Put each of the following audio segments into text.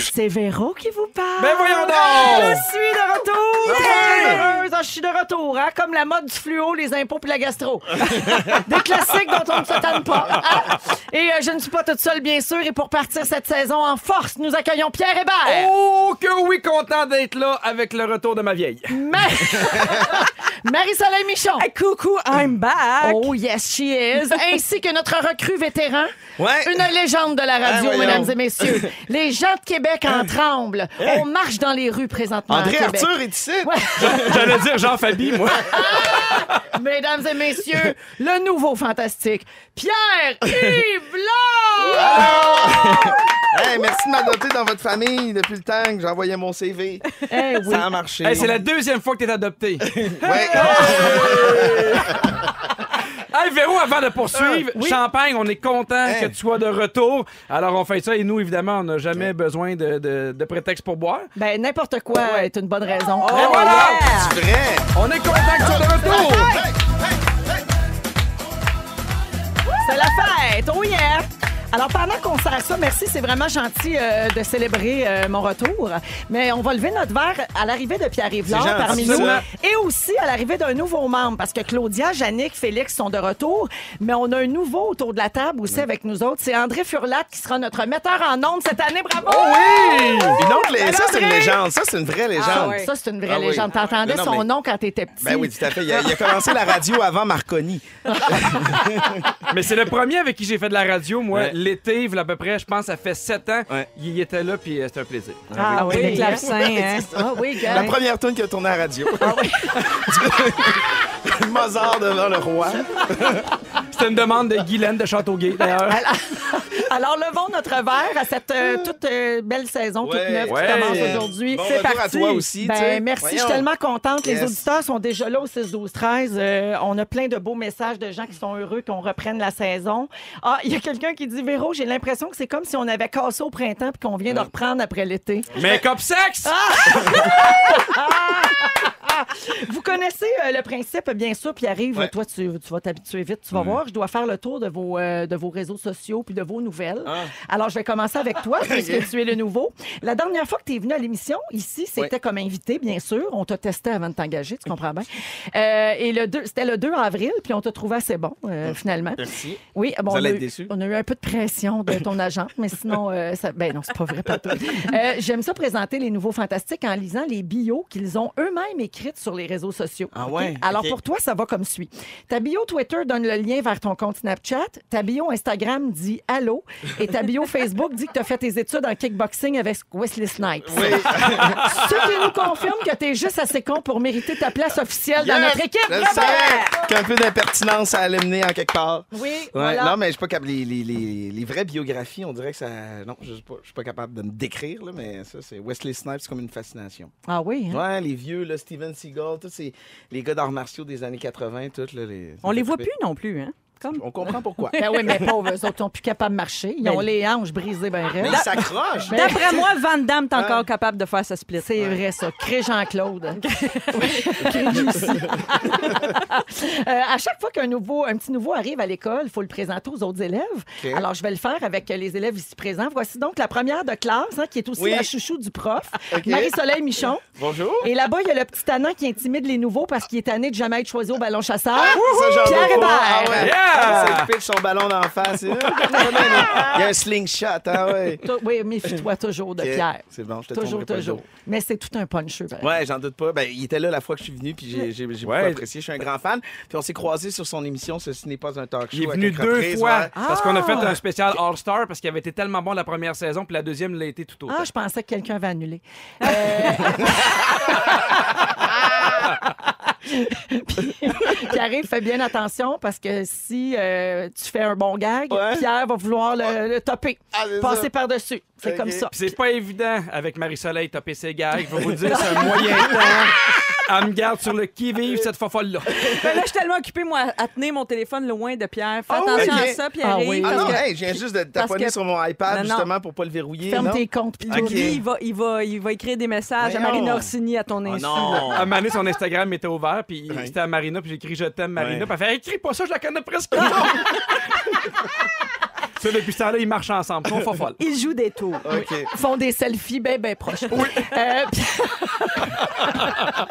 Rouge. C'est Véro qui vous parle. Ben voyons Je donc! suis de retour! Très heureuse! Ah, Je suis de retour, hein? Comme la mode du fluo, les impôts puis la gastro. Des classiques dont on ne se tanne pas. hein? Et euh, je ne suis pas toute seule, bien sûr. Et pour partir cette saison en force, nous accueillons Pierre Hébert. Oh, que oui, content d'être là avec le retour de ma vieille. Ma- Marie-Soleil Michon. Hey, coucou, I'm back. Oh yes, she is. Ainsi que notre recrue vétéran. Ouais. Une légende de la radio, Ah, voyons. mesdames et messieurs. Les gens de Québec en tremblent. On marche dans les rues présentement André à Québec. Arthur est ici. Ouais. J'allais dire Jean-Fabi, moi. Mesdames et messieurs, le nouveau fantastique, Pierre-Yves Laure! Hey, merci de m'adopter dans votre famille depuis le temps que j'envoyais mon CV. Eh oui. Ça a marché. Hey, c'est la deuxième fois que t'es adopté. Ouais. Hey, Véro, avant de poursuivre, oui. Champagne, on est content Hey. que tu sois de retour. Alors, on fait ça et nous, évidemment, on n'a jamais besoin de, de, de prétexte pour boire. Ben, n'importe quoi est une bonne raison. Et voilà! C'est vrai. On est content que tu sois de retour! C'est la fête! Oh yeah! Alors, pendant qu'on sert ça, merci, c'est vraiment gentil euh, de célébrer euh, mon retour. Mais on va lever notre verre à l'arrivée de Pierre-Yves parmi ça. nous. Et aussi à l'arrivée d'un nouveau membre, parce que Claudia, Yannick, Félix sont de retour. Mais on a un nouveau autour de la table aussi avec nous autres. C'est André Furlat qui sera notre metteur en ondes cette année. Bravo! Oui! Une autre lé- ça, c'est une légende. Ça, c'est une vraie légende. Ah, Ça, c'est une vraie Ah oui. légende. T'entendais Non, non, son mais- nom quand t'étais petit. Ben oui, tout à fait. Il a, il a commencé la radio avant Marconi. Mais c'est le premier avec qui j'ai fait de la radio, moi, Ouais. L'été, il y a à peu près, je pense, ça fait sept ans. Ouais. Il était là, puis euh, c'était un plaisir. Ah oui, Le clavecin, hein. Ah oui, gars. La première tune qui a tourné à la radio. Mozart devant le roi. C'était une demande de Guylaine de Châteauguay, d'ailleurs. Alors, levons notre verre à cette euh, toute euh, belle saison, toute Ouais. neuve Ouais. qui commence aujourd'hui. Bon C'est retour à parti. toi aussi, Ben, tu sais. merci, je Voyons. suis tellement contente. Les auditeurs sont déjà là au 6 12 13 Euh, on a plein de beaux messages de gens qui sont heureux qu'on reprenne la saison. Ah, il y a quelqu'un qui dit Véro, j'ai l'impression que c'est comme si on avait cassé au printemps puis qu'on vient de reprendre après l'été. Make-up sexe! Vous connaissez euh, le principe, bien sûr, puis arrive, Ouais. toi, tu, tu vas t'habituer vite. Tu vas voir, je dois faire le tour de vos, euh, de vos réseaux sociaux puis de vos nouvelles. Ah. Alors, je vais commencer avec toi, puisque tu es le nouveau. La dernière fois que tu es venu à l'émission, ici, c'était comme invité, bien sûr. On t'a testé avant de t'engager, tu comprends bien. Euh, et le 2, c'était le 2 avril, puis on t'a trouvé assez bon, euh, finalement. Merci. Oui, bon, Vous allez a être eu, déçus. on a eu un peu de pression de ton agent, mais sinon, euh, ça, ben non, c'est pas vrai, pas tout. Euh, J'aime ça présenter les nouveaux fantastiques en lisant les bios qu'ils ont eux-mêmes écrites sur les réseaux sociaux. Ah ouais, Alors pour toi, ça va comme suit. Ta bio Twitter donne le lien vers ton compte Snapchat. Ta bio Instagram dit allô. Et ta bio Facebook dit que tu as fait tes études en kickboxing avec Wesley Snipes. Oui. Ce qui nous confirme que tu es juste assez con pour mériter ta place officielle dans Yes! notre équipe. Je Bravo! savais qu'un peu d'impertinence, ça allait mener en quelque part. Oui, Ouais, voilà. Non, mais je suis pas. Les, les, les, les vraies biographies, on dirait que ça. Non, je suis pas, je suis pas capable de me décrire, là, mais ça, c'est Wesley Snipes, c'est comme une fascination. Ah oui, hein? Ouais, les vieux, là, Steven Seagal, tous ces, les gars d'arts martiaux des années 80, toutes, là, les. On les voit plus non plus, hein? Comme... On comprend pourquoi. Ben oui, mais pauvres, eux autres, ils sont plus capables de marcher. Ils ont Ben- les hanches brisées ben Mais raides. ils s'accrochent. D'après moi, Van Damme est encore capable de faire sa split. C'est vrai, ça. Crée Jean-Claude. Crée aussi. Euh, à chaque fois qu'un nouveau, un petit nouveau arrive à l'école, il faut le présenter aux autres élèves. Alors, je vais le faire avec les élèves ici présents. Voici donc la première de classe, hein, qui est aussi Oui. la chouchou du prof. Marie-Soleil Michon. Bonjour. Et là-bas, il y a le petit tannant qui intimide les nouveaux parce qu'il est tanné de jamais être choisi au ballon chasseur. J'en Pierre. Hébert. Ah ouais. Yeah! Ça pitch son ballon d'en face. Il y a un slingshot, hein, ouais. Oui, méfie-toi toujours de. Pierre. C'est bon, je te Toujours, toujours. Mais c'est tout un puncheux. pareil. Ouais, j'en doute pas. Ben, il était là la fois que je suis venu, puis j'ai beaucoup apprécié. Je suis un grand fan. Puis on s'est croisés sur son émission Ceci n'est pas un talk show. Il est venu deux reprises, fois ouais. parce qu'on a fait un spécial All-Star parce qu'il avait été tellement bon la première saison, puis la deuxième l'a été tout autant. Ah, je pensais que quelqu'un va annuler. Puis, Pierre, fais bien attention parce que si euh, tu fais un bon gag, Ouais. Pierre va vouloir le, le topper, Ah, c'est passer par-dessus. C'est comme ça. Puis c'est pas évident avec Marie-Soleil topper ses gags. Je vais vous dire, c'est un moyen temps. Elle me garde sur le qui-vive cette fofolle-là. Ben là, je suis tellement occupée, moi, à tenir mon téléphone loin de Pierre. Fais Ah attention à ça, Pierre. Ah oui. Ah non, que- hey, je viens juste de taponner que- sur mon iPad Non, non. justement pour pas le verrouiller. Ferme non? tes comptes. puis Puis tout. Ok. lui, il va, il, va, il va écrire des messages à. Marina Orsini à ton Oh insu. non. À un moment donné, son Instagram était ouvert, puis Ouais. c'était à Marina, puis j'ai écrit Je t'aime, Marina. Ouais. Puis elle fait Écris pas ça, je la connais presque pas. Ça, depuis ce temps-là, ils marchent ensemble. Ils sont folles. Il joue des tours. Ils font des selfies bien, bien proches. Oui. puis-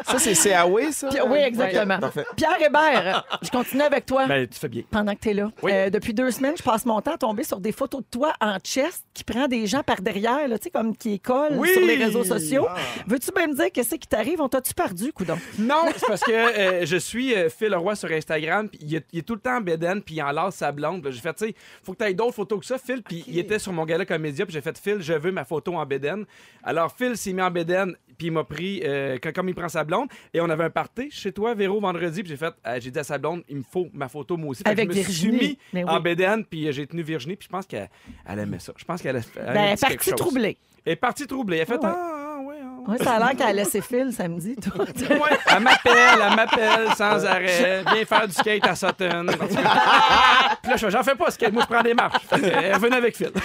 Ça, c'est CAW, ça? puis- oui, exactement. Ok, Parfait. Pierre Hébert, je continue avec toi. Ben, tu fais bien. pendant que tu es là. Oui. Euh, depuis deux semaines, je passe mon temps à tomber sur des photos de toi en chest qui prend des gens par derrière, là, tu sais, comme qui collent Oui. sur les réseaux sociaux. Veux-tu bien me dire qu'est-ce qui t'arrive? On t'a-tu perdu, coudon? Non, c'est parce que euh, je suis euh, Phil Roy sur Instagram, puis il, est- il est tout le temps en bédaine, puis il enlace sa blonde. J'ai fait, tu sais, faut que tu aies d'autres photos que ça, Phil. Puis il était sur mon gala comédia, puis j'ai fait, Phil, je veux ma photo en bédaine. Alors Phil s'est mis en bédaine, puis il m'a pris, euh, quand- comme il prend sa blonde, et on avait un party chez toi, Véro, vendredi, puis j'ai fait, euh, j'ai dit à sa blonde, il me faut ma photo moi aussi. Fait que Avec je me suis mis oui. en bédaine, puis euh, j'ai tenu Virginie, puis je pense qu'elle elle aimait ça. Je pense qu'elle Ben, quelque partie troublée. Elle est partie troublée. Elle a fait, ouais. ah, Oui, ça a l'air qu'elle a laissé Phil samedi, toi. Ouais, elle m'appelle, elle m'appelle sans arrêt. Viens faire du skate à Sutton. Puis là, j'en fais pas skate, moi je prends des marches. Elle revenait avec Phil.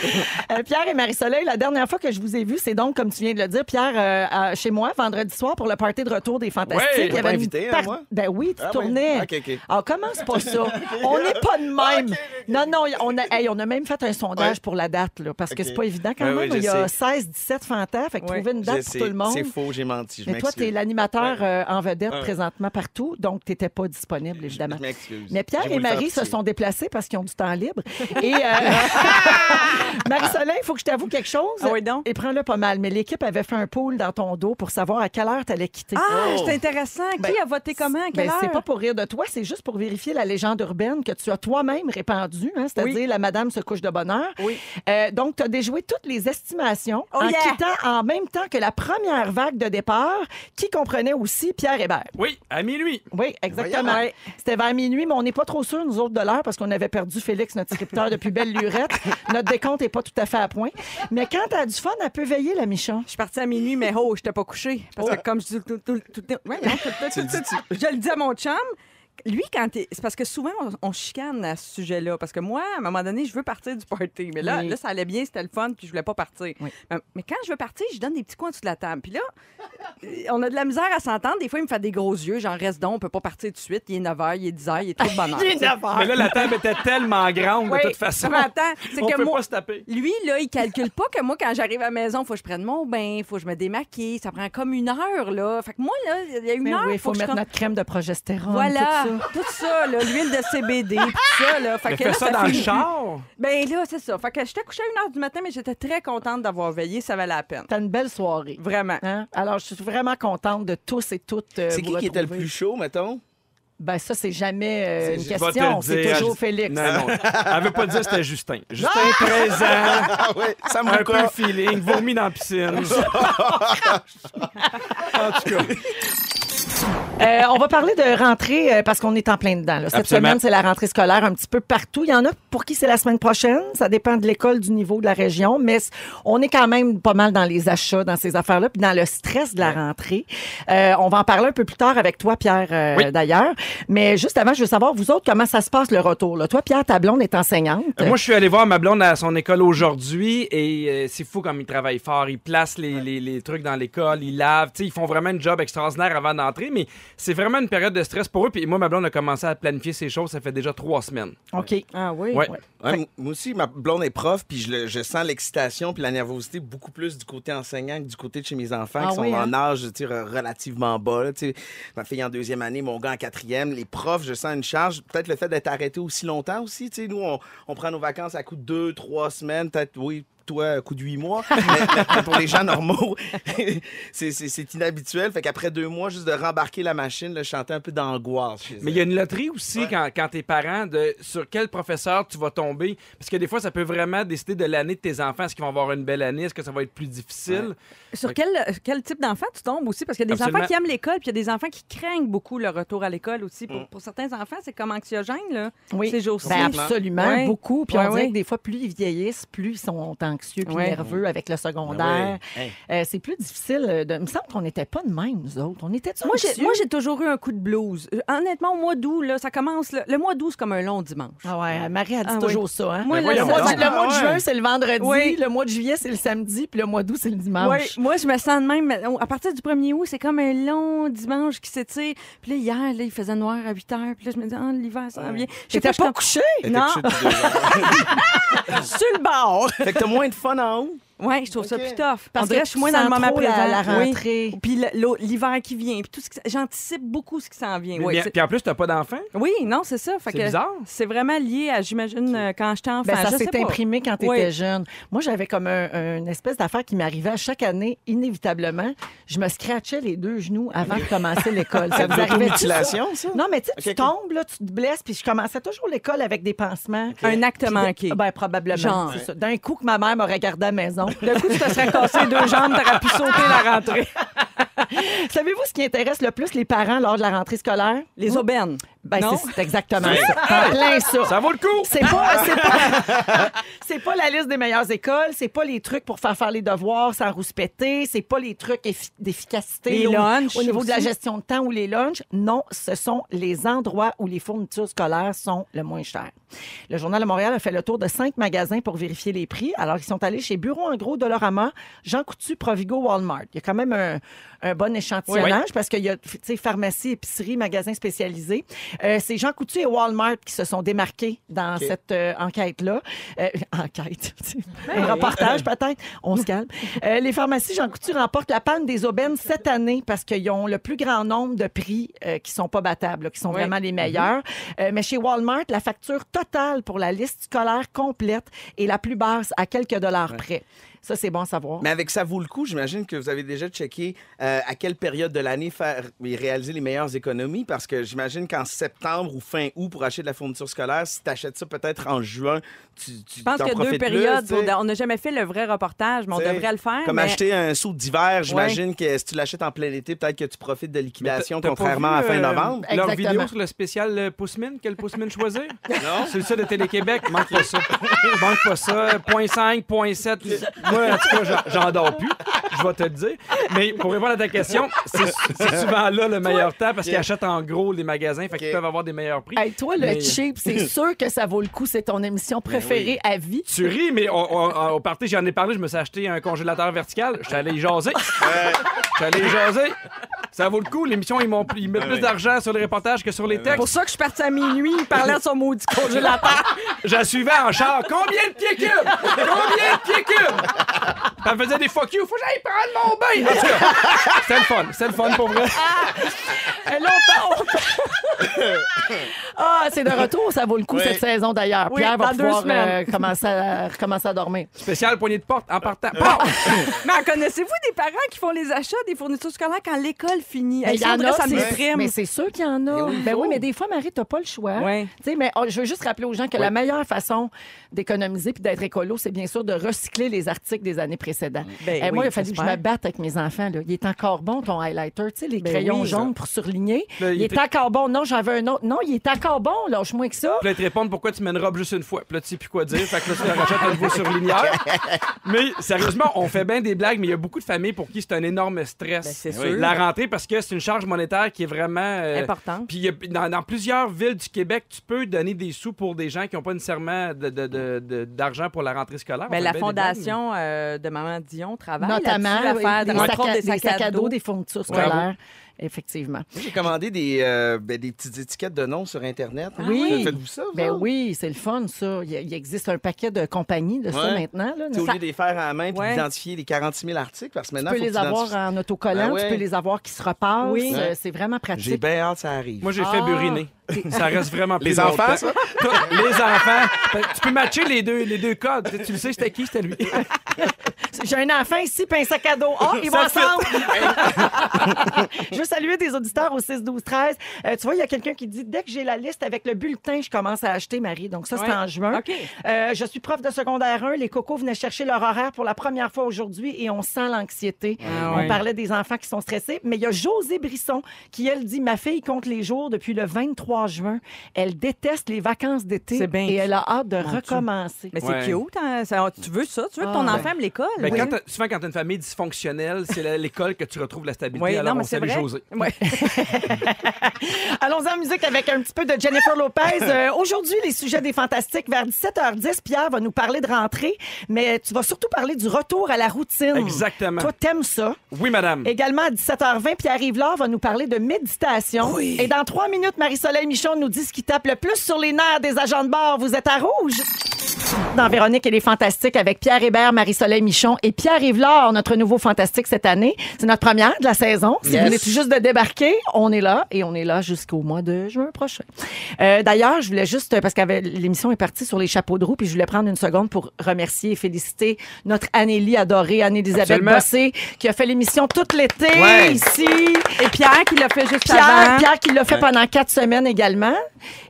Euh, Pierre et Marie-Soleil, la dernière fois que je vous ai vu, c'est donc, comme tu viens de le dire, Pierre, euh, à- chez moi, vendredi soir, pour le party de retour des Fantastiques. Ouais, Il y avait invité, hein, moi? Ben oui, tu Ah, tournais. ouais. OK, OK. Ah, commence pas ça? On n'est pas de même. Non, non, on a, hey, on a même fait un sondage Ouais. pour la date, là, parce que c'est pas évident quand Ouais, même. ouais, Il y a sais. 16, 17 fantas, fait que Ouais. trouver une date pour tout le monde. C'est faux, j'ai menti. Je Mais toi, tu es l'animateur euh, en vedette Ouais. présentement partout, donc tu n'étais pas disponible, évidemment. Je m'excuse. Mais Pierre et Marie se sont déplacés parce qu'ils ont du temps libre. Et euh, Marie-Soleil, il faut que je t'avoue quelque chose. Ah oui, donc? Et prends-le pas mal. Mais l'équipe avait fait un pool dans ton dos pour savoir à quelle heure tu allais quitter. Ah, Oh. c'est intéressant. Qui Ben, a voté comment? À quelle Ben, c'est heure? pas pour rire de toi, c'est juste pour vérifier la légende urbaine que tu as toi-même répandue, hein, c'est-à-dire Oui. la madame se couche de bonheur. Oui. Euh, donc, tu as déjoué toutes les estimations Oh en yeah! quittant en même temps que la première vague de départ qui comprenait aussi Pierre Hébert. Oui, à minuit. Oui, exactement. Voyons. C'était vers minuit, mais on n'est pas trop sûrs, nous autres, de l'heure, parce qu'on avait perdu Félix, notre scripteur, depuis belle lurette. Notre décompte n'est pas tout à fait à point. Mais quand tu as du fun, elle peut veiller, la Michon. Je suis partie à minuit, mais oh, je n'étais pas couchée. Parce que comme je dis tout, tout, tout, tout- ouais, non, tout- tout- Tu le tout- dis-tu? je le dis à mon chum. Lui, quand t'es- c'est parce que souvent on, on chicane à ce sujet-là. Parce que moi, à un moment donné, je veux partir du party. Mais là, Oui. là ça allait bien, c'était le fun, puis je voulais pas partir. Oui. Mais, mais quand je veux partir, je donne des petits coins en dessous de la table. Puis là, euh, on a de la misère à s'entendre. Des fois, il me fait des gros yeux, genre reste donc, on peut pas partir tout de suite. Il est 9 h, il est 10 h, il est trop de bonne heure. Il est tu sais. neuf heures. Mais là, la table était tellement grande, Oui, de toute façon. mais attends, c'est que peut moi, pas se taper. lui, là, il calcule pas que moi, quand j'arrive à la maison, il faut que je prenne mon bain, il faut que je me démaquille. Ça prend comme une heure, là. Fait que moi, là, il y a une Mais heure, oui, il faut, que mettre notre crème de progestérone. Voilà, tout ça. tout ça, là, l'huile de CBD, tout ça, là. Fait que fais là, ça dans le finit char. Ben là, c'est ça. Fait que j'étais couchée à 1 h du matin, mais j'étais très contente d'avoir veillé. Ça valait la peine. T'as une belle soirée. Vraiment. Hein? Alors, je suis vraiment contente de tous et toutes. euh, C'est vous qui qui était le retrouver. plus chaud, mettons? Ben, ça, c'est jamais euh, une je vais Je vais te question. le C'est dire. toujours Félix. Non, non. Elle veut pas dire que c'était Justin. Justin, 13 ans, Ah ouais, ça un peu me feeling, vomi dans la piscine. en tout cas. Euh, on va parler de rentrée euh, parce qu'on est en plein dedans. là. Cette Absolument. semaine, c'est la rentrée scolaire un petit peu partout. Il y en a pour qui c'est la semaine prochaine. Ça dépend de l'école, du niveau de la région. Mais on est quand même pas mal dans les achats, dans ces affaires-là, puis dans le stress de la rentrée. Euh, on va en parler un peu plus tard avec toi, Pierre, Oui. d'ailleurs. Mais juste avant, je veux savoir, vous autres, comment ça se passe le retour? Là? Toi, Pierre, ta blonde est enseignante. Moi, je suis allé voir ma blonde à son école aujourd'hui et c'est fou comme ils travaillent fort. Ils placent les, les- les trucs dans l'école, ils lavent. Tu sais, ils font vraiment un job extraordinaire avant d'entrer, mais c'est vraiment une période de stress pour eux. Puis moi, ma blonde a commencé à planifier ces choses, ça fait déjà trois semaines. OK. Ah oui? Ouais. Ouais. Ouais, m- moi aussi, ma blonde est prof, puis je, le- je sens l'excitation puis la nervosité beaucoup plus du côté enseignant que du côté de chez mes enfants Ah qui sont oui, hein? en âge tu sais, re- relativement bas. là, tu sais. ma fille en deuxième année, mon gars en quatrième. Les profs, je sens une charge. Peut-être le fait d'être arrêté aussi longtemps aussi. tu sais, Nous, on, on prend nos vacances à coup de deux, trois semaines, peut-être, oui, toi, à coup de huit mois. mais, mais pour les gens normaux, c'est- inhabituel. Fait qu'après deux mois, juste de rembarquer la machine, là, je chantais un peu d'angoisse Mais il y a une loterie aussi quand, quand t'es parent de sur quel professeur tu vas tomber? Parce que des fois, ça peut vraiment décider de l'année de tes enfants. Est-ce qu'ils vont avoir une belle année? Est-ce que ça va être plus difficile? Sur quel, quel type d'enfant tu tombes aussi? Parce qu'il y a des Absolument. enfants qui aiment l'école, puis il y a des enfants qui craignent beaucoup le retour à l'école aussi. Pour, pour certains enfants, c'est comme anxiogène, là, Oui. ces jours-ci. Ben, absolument, Ouais. beaucoup. Puis Ouais, on dirait que des fois, plus ils vieillissent, plus ils sont anxieux puis Ouais. nerveux avec le secondaire. Ah oui. Euh, c'est plus difficile. De... Il me semble qu'on n'était pas de même, nous autres. On était Moi, j'ai, moi, j'ai toujours eu un coup de blues. Euh, Honnêtement, au mois d'août, là, ça commence. là- le mois d'août, c'est comme un long dimanche. Ah ouais, Marie a dit Ah toujours ça. Hein? Moi, Ben le, mois, de- le mois de Ah, juin, c'est le vendredi. Oui. Le mois de juillet, c'est le samedi. Puis le mois d'août, c'est le dimanche. Ouais, moi, je me sens de même. À partir du 1er août, c'est comme un long dimanche qui s'étire. Puis là, hier, là, il faisait noir à 8 heures. Puis là, je me dis, ah, l'hiver, ça vient. Je sais T'étais je pas suis couché? Non. sur le bord. fait que t'as moins de fun en haut. Oui, je trouve ça plus tough. Parce que je suis moins tu dans le moment présent. la Oui. rentrée. Puis l'hiver qui vient. Puis tout ce j'anticipe beaucoup ce qui s'en vient. Puis en plus, t'as pas d'enfant? oui, non, c'est ça. C'est bizarre. C'est vraiment lié à, j'imagine, euh, quand j'étais enfant. Ben, ça s'est imprimé quand tu étais Oui. jeune. Moi, j'avais comme un- une espèce d'affaire qui m'arrivait à chaque année, inévitablement. Je me scratchais les deux genoux avant de commencer l'école. Ça vous arrivait L'automutilation, ça? Non, mais tu tu tombes, là, tu te blesses, puis je commençais toujours l'école avec des pansements. Un acte manqué. Ben, probablement. D'un coup que ma mère m'aurait gardé à la maison. D'un coup, tu te serais cassé deux jambes, t'aurais pu sauter la rentrée. Savez-vous ce qui intéresse le plus les parents lors de la rentrée scolaire? Les aubaines. Ben, Non? c'est exactement ça. En plein ça. Ça vaut le coup! C'est pas, c'est pas, c'est pas la liste des meilleures écoles, c'est pas les trucs pour faire faire les devoirs sans rouspéter, c'est pas les trucs effi- d'efficacité Les au- lunchs au, niveau de la gestion de temps ou les lunchs. Non, ce sont les endroits où les fournitures scolaires sont le moins chères. Le Journal de Montréal a fait le tour de cinq magasins pour vérifier les prix. Alors, ils sont allés chez Bureau en gros, Dolorama, Jean Coutu, Provigo, Walmart. Il y a quand même un, un bon échantillonnage parce qu'il y a, pharmacie, épicerie, magasins spécialisés. Euh, c'est Jean Coutu et Walmart qui se sont démarqués dans cette euh, enquête-là. Euh, enquête. un reportage, peut-être. On se calme. Euh, les pharmacies Jean Coutu remportent la panne des aubaines cette année parce qu'ils ont le plus grand nombre de prix qui sont pas battables, là, qui sont Oui. vraiment les meilleurs. Euh, mais chez Walmart, la facture totale pour la liste scolaire complète est la plus basse, à quelques dollars près. Ça, c'est bon à savoir. Mais avec ça vaut le coup, j'imagine que vous avez déjà checké euh, à quelle période de l'année faire et réaliser les meilleures économies parce que j'imagine qu'en septembre ou fin août pour acheter de la fourniture scolaire, si tu achètes ça peut-être en juin, tu, tu Je pense qu'il y a deux plus, périodes. On n'a jamais fait le vrai reportage, mais on devrait le faire. Comme mais- acheter un saut d'hiver, j'imagine que si tu l'achètes en plein été, peut-être que tu profites de liquidation contrairement vu, à fin euh, novembre. Leur Exactement. vidéo sur le spécial euh, Pousse-Mine, quel Pousse-Mine choisir? non. C'est le site de Télé-Québec, manque pas ça. manque pas ça. Point 5, point 7. Moi, en tout cas, j'en- dors plus. Je vais te le dire. Mais pour répondre à ta question, c'est souvent là le meilleur temps parce qu'ils achètent en gros les magasins, fait qu'ils peuvent avoir des meilleurs prix. Hey, toi, le Mais- cheap, c'est sûr que ça vaut le coup. C'est ton émission préférée à vie. Tu ris, mais on- on- au party, j'en ai parlé, je me suis acheté un congélateur vertical. Je suis allé y jaser. Je suis allé y jaser. Ça vaut le coup. L'émission, ils, m'ont- ils mettent plus d'argent sur les reportages que sur les C'est pour textes. ça que je suis partie à minuit, il parlait de son maudit congélateur. Je la suivais en char. Combien de pieds cubes? Combien de pieds cubes? Elle faisait des fuck you. Faut que j'aille prendre mon bain. En tout cas, C'était le fun. C'était le fun pour vrai. Eh, longtemps, Ah, c'est de retour, ça vaut le coup Oui. cette saison d'ailleurs. Oui, Pierre va dans deux pouvoir semaines. euh, commencer, à, recommencer à dormir. Spécial poignée de porte en partant. Bon! Mais en connaissez-vous des parents qui font les achats des fournitures scolaires quand l'école finit? Ben, Hey, Il y ça, en André, a, ça me c'est- déprime. mais c'est sûr qu'il y en a. Ben oui, mais des fois, Marie, t'as pas le choix. Ouais. Tu sais, mais oh, je veux juste rappeler aux gens que la meilleure façon d'économiser puis d'être écolo, c'est bien sûr de recycler les articles des années précédentes. Ben Eh, moi, oui, il a fallu que je me batte avec mes enfants. Là. Il est encore bon, ton highlighter. Tu sais, les Ben crayons oui. jaunes pour surligner. Là, il il est encore bon. Non, j'en veux un autre. Non, il est encore bon. Lâche-moi que ça. Puis là, ils te répondent pourquoi tu mets une robe juste une fois. Puis là, tu sais plus quoi dire. Fait que là, tu rachètes un nouveau surligneur. Mais sérieusement, on fait bien des blagues, mais il y a beaucoup de familles pour qui c'est un énorme stress. Ben, c'est Oui. sûr. La rentrée, parce que c'est une charge monétaire qui est vraiment. euh, Importante. Puis dans, dans plusieurs villes du Québec, tu peux donner des sous pour des gens qui n'ont pas nécessairement de- de- de- de- d'argent pour la rentrée scolaire. Ben, la fondation euh, de Maman Dion travaille Notamment, faire des, sacs des sacs à dos. des fournitures Ouais. scolaires. Effectivement. J'ai commandé des, euh, ben, des petites étiquettes de noms sur Internet. oui? Faites-vous ça? vous Ben autres? oui, c'est le fun, ça. Il, existe un paquet de compagnies de ça Ouais. maintenant. Là. T'es Ça- obligé de les faire à la main puis Ouais. d'identifier les 46 000 articles parce que tu maintenant, peux faut que les tu avoir en autocollant, Ben ouais. tu peux les avoir qui se repassent. Oui. Euh, C'est vraiment J'ai pratique. bien hâte que ça arrive. Moi, j'ai fait Ah. buriner. Ça reste vraiment plus Les enfants, ça? Les enfants. Tu peux matcher les deux, les deux codes. Tu le sais, c'était qui? C'était lui. J'ai un enfant ici, puis un sac à dos. Ah, ils vont Ça ensemble! veux saluer des auditeurs au 6, 12, 13. Euh, tu vois, il y a quelqu'un qui dit dès que j'ai la liste avec le bulletin, je commence à acheter, Marie. Donc, ça, c'est Ouais. en juin. OK. Euh, je suis prof de secondaire 1. Les cocos venaient chercher leur horaire pour la première fois aujourd'hui et on sent l'anxiété. Ah on ouais. parlait des enfants qui sont stressés. Mais il y a José Brisson qui, elle, dit Ma fille compte les jours depuis le 23 juin. Elle déteste les vacances d'été bien et elle a hâte de Mon Dieu. recommencer. Mais c'est Ouais. cute, hein? Ça- tu veux ça? Tu veux que ton Ah. enfant aime l'école? Ben, Oui. quand t'as- souvent, quand tu as une famille dysfonctionnelle, c'est l'école que tu retrouves la stabilité. Oui, Alors, non, mais on c'est salue vrai. José. Jaser. Ouais. Allons en musique avec un petit peu de Jennifer Lopez. Euh, Aujourd'hui, les sujets des fantastiques. Vers 17h10, Pierre va nous parler de rentrée, mais tu vas surtout parler du retour à la routine. Exactement. Toi, t'aimes ça? Oui, madame. Également, à 17h20, Pierre Yvelard va nous parler de méditation. Oui. Et dans trois minutes, Marie-Soleil Michon nous dit ce qui tape le plus sur les nerfs des agents de bord. Vous êtes à rouge? Dans Véronique, elle est fantastique avec Pierre Hébert, Marie-Soleil Michon et Pierre Yvelard, notre nouveau fantastique cette année. C'est notre première de la saison. Si Yes. vous venez tout juste de débarquer, on est là et on est là jusqu'au mois de juin prochain. Euh, D'ailleurs, je voulais juste, parce que l'émission est partie sur les chapeaux de roue, puis je voulais prendre une seconde pour remercier et féliciter notre Annélie adorée, Anne-Élisabeth Absolument. Bossé, qui a fait l'émission tout l'été Ouais. ici. Et Pierre qui l'a fait juste Pierre, avant. Pierre qui l'a fait pendant quatre semaines également.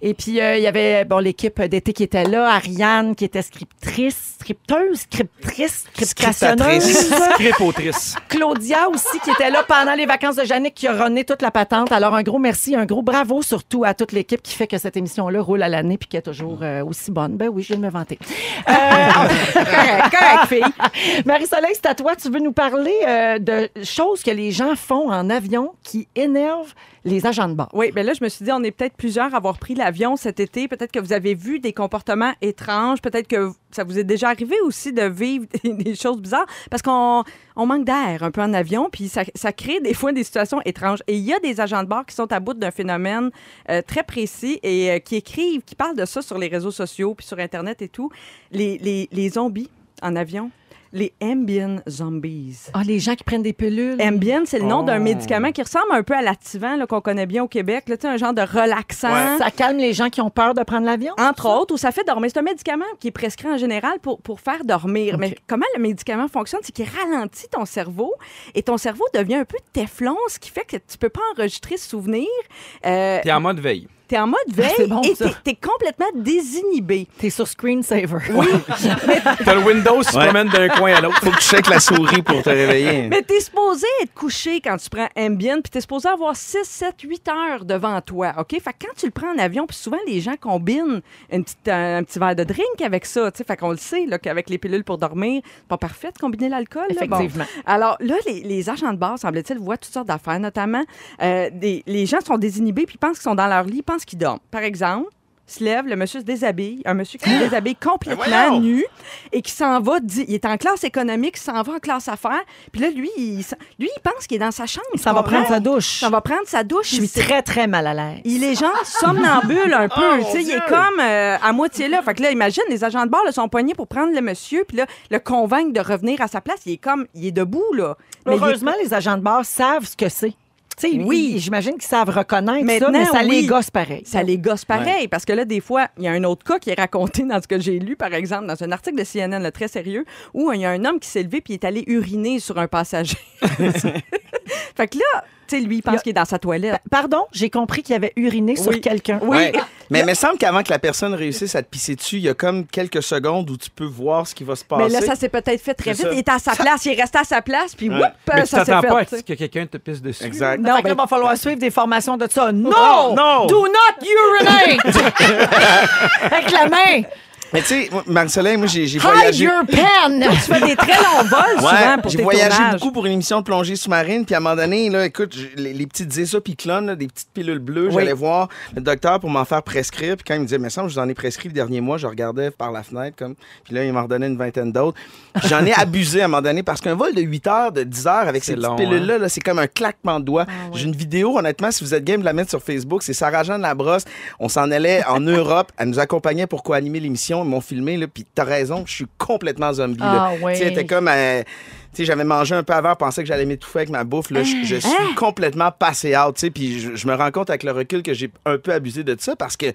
Et puis, euh, il y avait bon, l'équipe d'été qui était là, Ariane qui était scriptrice, scripteuse, scriptrice, scriptationneuse. Scriptatrice. Scripautrice. Claudia aussi qui était là pendant les vacances de Jannick qui a runné toute la patente. Alors, un gros merci, un gros bravo surtout à toute l'équipe qui fait que cette émission-là roule à l'année puis qui est toujours euh, aussi bonne. Ben oui, je viens de me vanter. Euh, correct, correct, fille. Marie-Soleil, c'est à toi. Tu veux nous parler euh, de choses que les gens font en avion qui énervent les agents de bord? Oui, bien là, je me suis dit, on est peut-être plusieurs à avoir pris l'avion cet été. Peut-être que vous avez vu des comportements étranges. Peut-être que ça vous est déjà arrivé aussi de vivre des, choses bizarres? Parce qu'on on manque d'air un peu en avion, puis ça, ça crée des fois des situations étranges. Et il y a des agents de bord qui sont à bout d'un phénomène euh, très précis et euh, qui écrivent, qui parlent de ça sur les réseaux sociaux, puis sur Internet et tout. Les zombies en avion. Les ambient zombies. Ah, les gens qui prennent des pilules. Ambien, c'est le nom d'un Oh. médicament qui ressemble un peu à l'Ativan là, qu'on connaît bien au Québec. Là, tu sais, un genre de relaxant. Ça calme les gens qui ont peur de prendre l'avion. Entre autres, ou ça fait dormir. C'est un médicament qui est prescrit en général pour, pour faire dormir. Mais comment le médicament fonctionne? C'est qu'il ralentit ton cerveau et ton cerveau devient un peu téflon, ce qui fait que tu peux pas enregistrer ce souvenir. Euh, T'es en mode veille. T'es en mode veille c'est bon, et t'es- t'es complètement désinhibé. T'es sur screensaver. Oui, T'as le Windows qui se Ouais. promène d'un coin à l'autre. Faut que tu checkes la souris pour te réveiller. mais t'es supposé être couché quand tu prends Ambien, puis t'es supposé avoir 6, 7, 8 heures devant toi, OK? Fait que quand tu le prends en avion, puis souvent, les gens combinent une petite, un, un petit verre de drink avec ça, tu sais. Fait qu'on le sait, là, qu'avec les pilules pour dormir, c'est pas parfait de combiner l'alcool. Bon. Effectivement. Alors là, les, les agents de bord, semble-t-il, voient toutes sortes d'affaires, notamment euh, des, les gens sont désinhibés puis pensent qu'ils sont dans leur lit, pensent qu'ils dorment. Par exemple, se lève, le monsieur se déshabille, un monsieur qui se déshabille complètement voyons! nu et qui s'en va, il est en classe économique, il s'en va en classe affaires, puis là, lui, il, lui, il pense qu'il est dans sa chambre. Ça va prendre sa douche. Ça va prendre sa douche. Je suis très, très mal à l'aise. il est genre somnambule un peu. Oh, tu sais, mon il est comme euh, à moitié là. Fait que là, imagine, les agents de bord là, sont poignés pour prendre le monsieur, puis là, le convaincre de revenir à sa place. Il est comme, il est debout, là. Mais il est- Heureusement, les agents de bord savent ce que c'est. Oui. j'imagine qu'ils savent reconnaître ça, mais ça les gosse pareil. ça les gosse pareil. Parce que là, des fois, il y a un autre cas qui est raconté dans ce que j'ai lu, par exemple, dans un article de CNN, là, très sérieux, où il y a un homme qui s'est levé puis il est allé uriner sur un passager. fait que là, tu sais, lui, il pense qu'il est dans sa toilette. Pa- Pardon, j'ai compris qu'il avait uriné sur quelqu'un. Oui. Ouais. Mais il me semble qu'avant que la personne réussisse à te pisser dessus, il y a comme quelques secondes où tu peux voir ce qui va se passer. Mais là, ça s'est peut-être fait très vite. ça. Il était à sa place, il est resté à sa place, puis Ouais. whoop, Mais ça s'est fait. pas à ce que quelqu'un te pisse dessus. Exact. Non, que ben- là, il va falloir suivre des formations de ça. Non! Oh, non! Do not urinate! Avec la main! Mais tu sais, Marie-Soleil, moi, j'ai j'ai voyagé. your pen! Tu fais des très longs vols souvent Ouais, pour j'ai tes voyagé tournages. beaucoup pour une émission de plongée sous-marine. Puis à un moment donné, là, écoute, j'ai- les, les petites ésopiclones, là, des petites pilules bleues, Oui. j'allais voir le docteur pour m'en faire prescrire. Puis quand il me disait, mais ça, je vous en ai prescrit le dernier mois, je regardais par la fenêtre. comme Puis là, il m'en redonnait une vingtaine d'autres. J'en ai abusé à un moment donné parce qu'un vol de 8 heures, de 10 heures avec ces petites pilules-là, là, c'est comme un claquement de doigts. Ah, J'ai une vidéo, honnêtement, si vous êtes game de la mettre sur Facebook, c'est Sarah-Jeanne Labrosse. On s'en allait en Europe. Elle nous accompagnait pour co-animer l'émission. M'ont filmé. Là, puis t'as raison, je suis complètement zombie. là. Ah, ouais. Tu sais, comme. euh, sais, j'avais mangé un peu avant, pensais que j'allais m'étouffer avec ma bouffe. Là, je, je suis Hein? complètement passé out. tu sais, Puis je, je me rends compte avec le recul que j'ai un peu abusé de ça parce que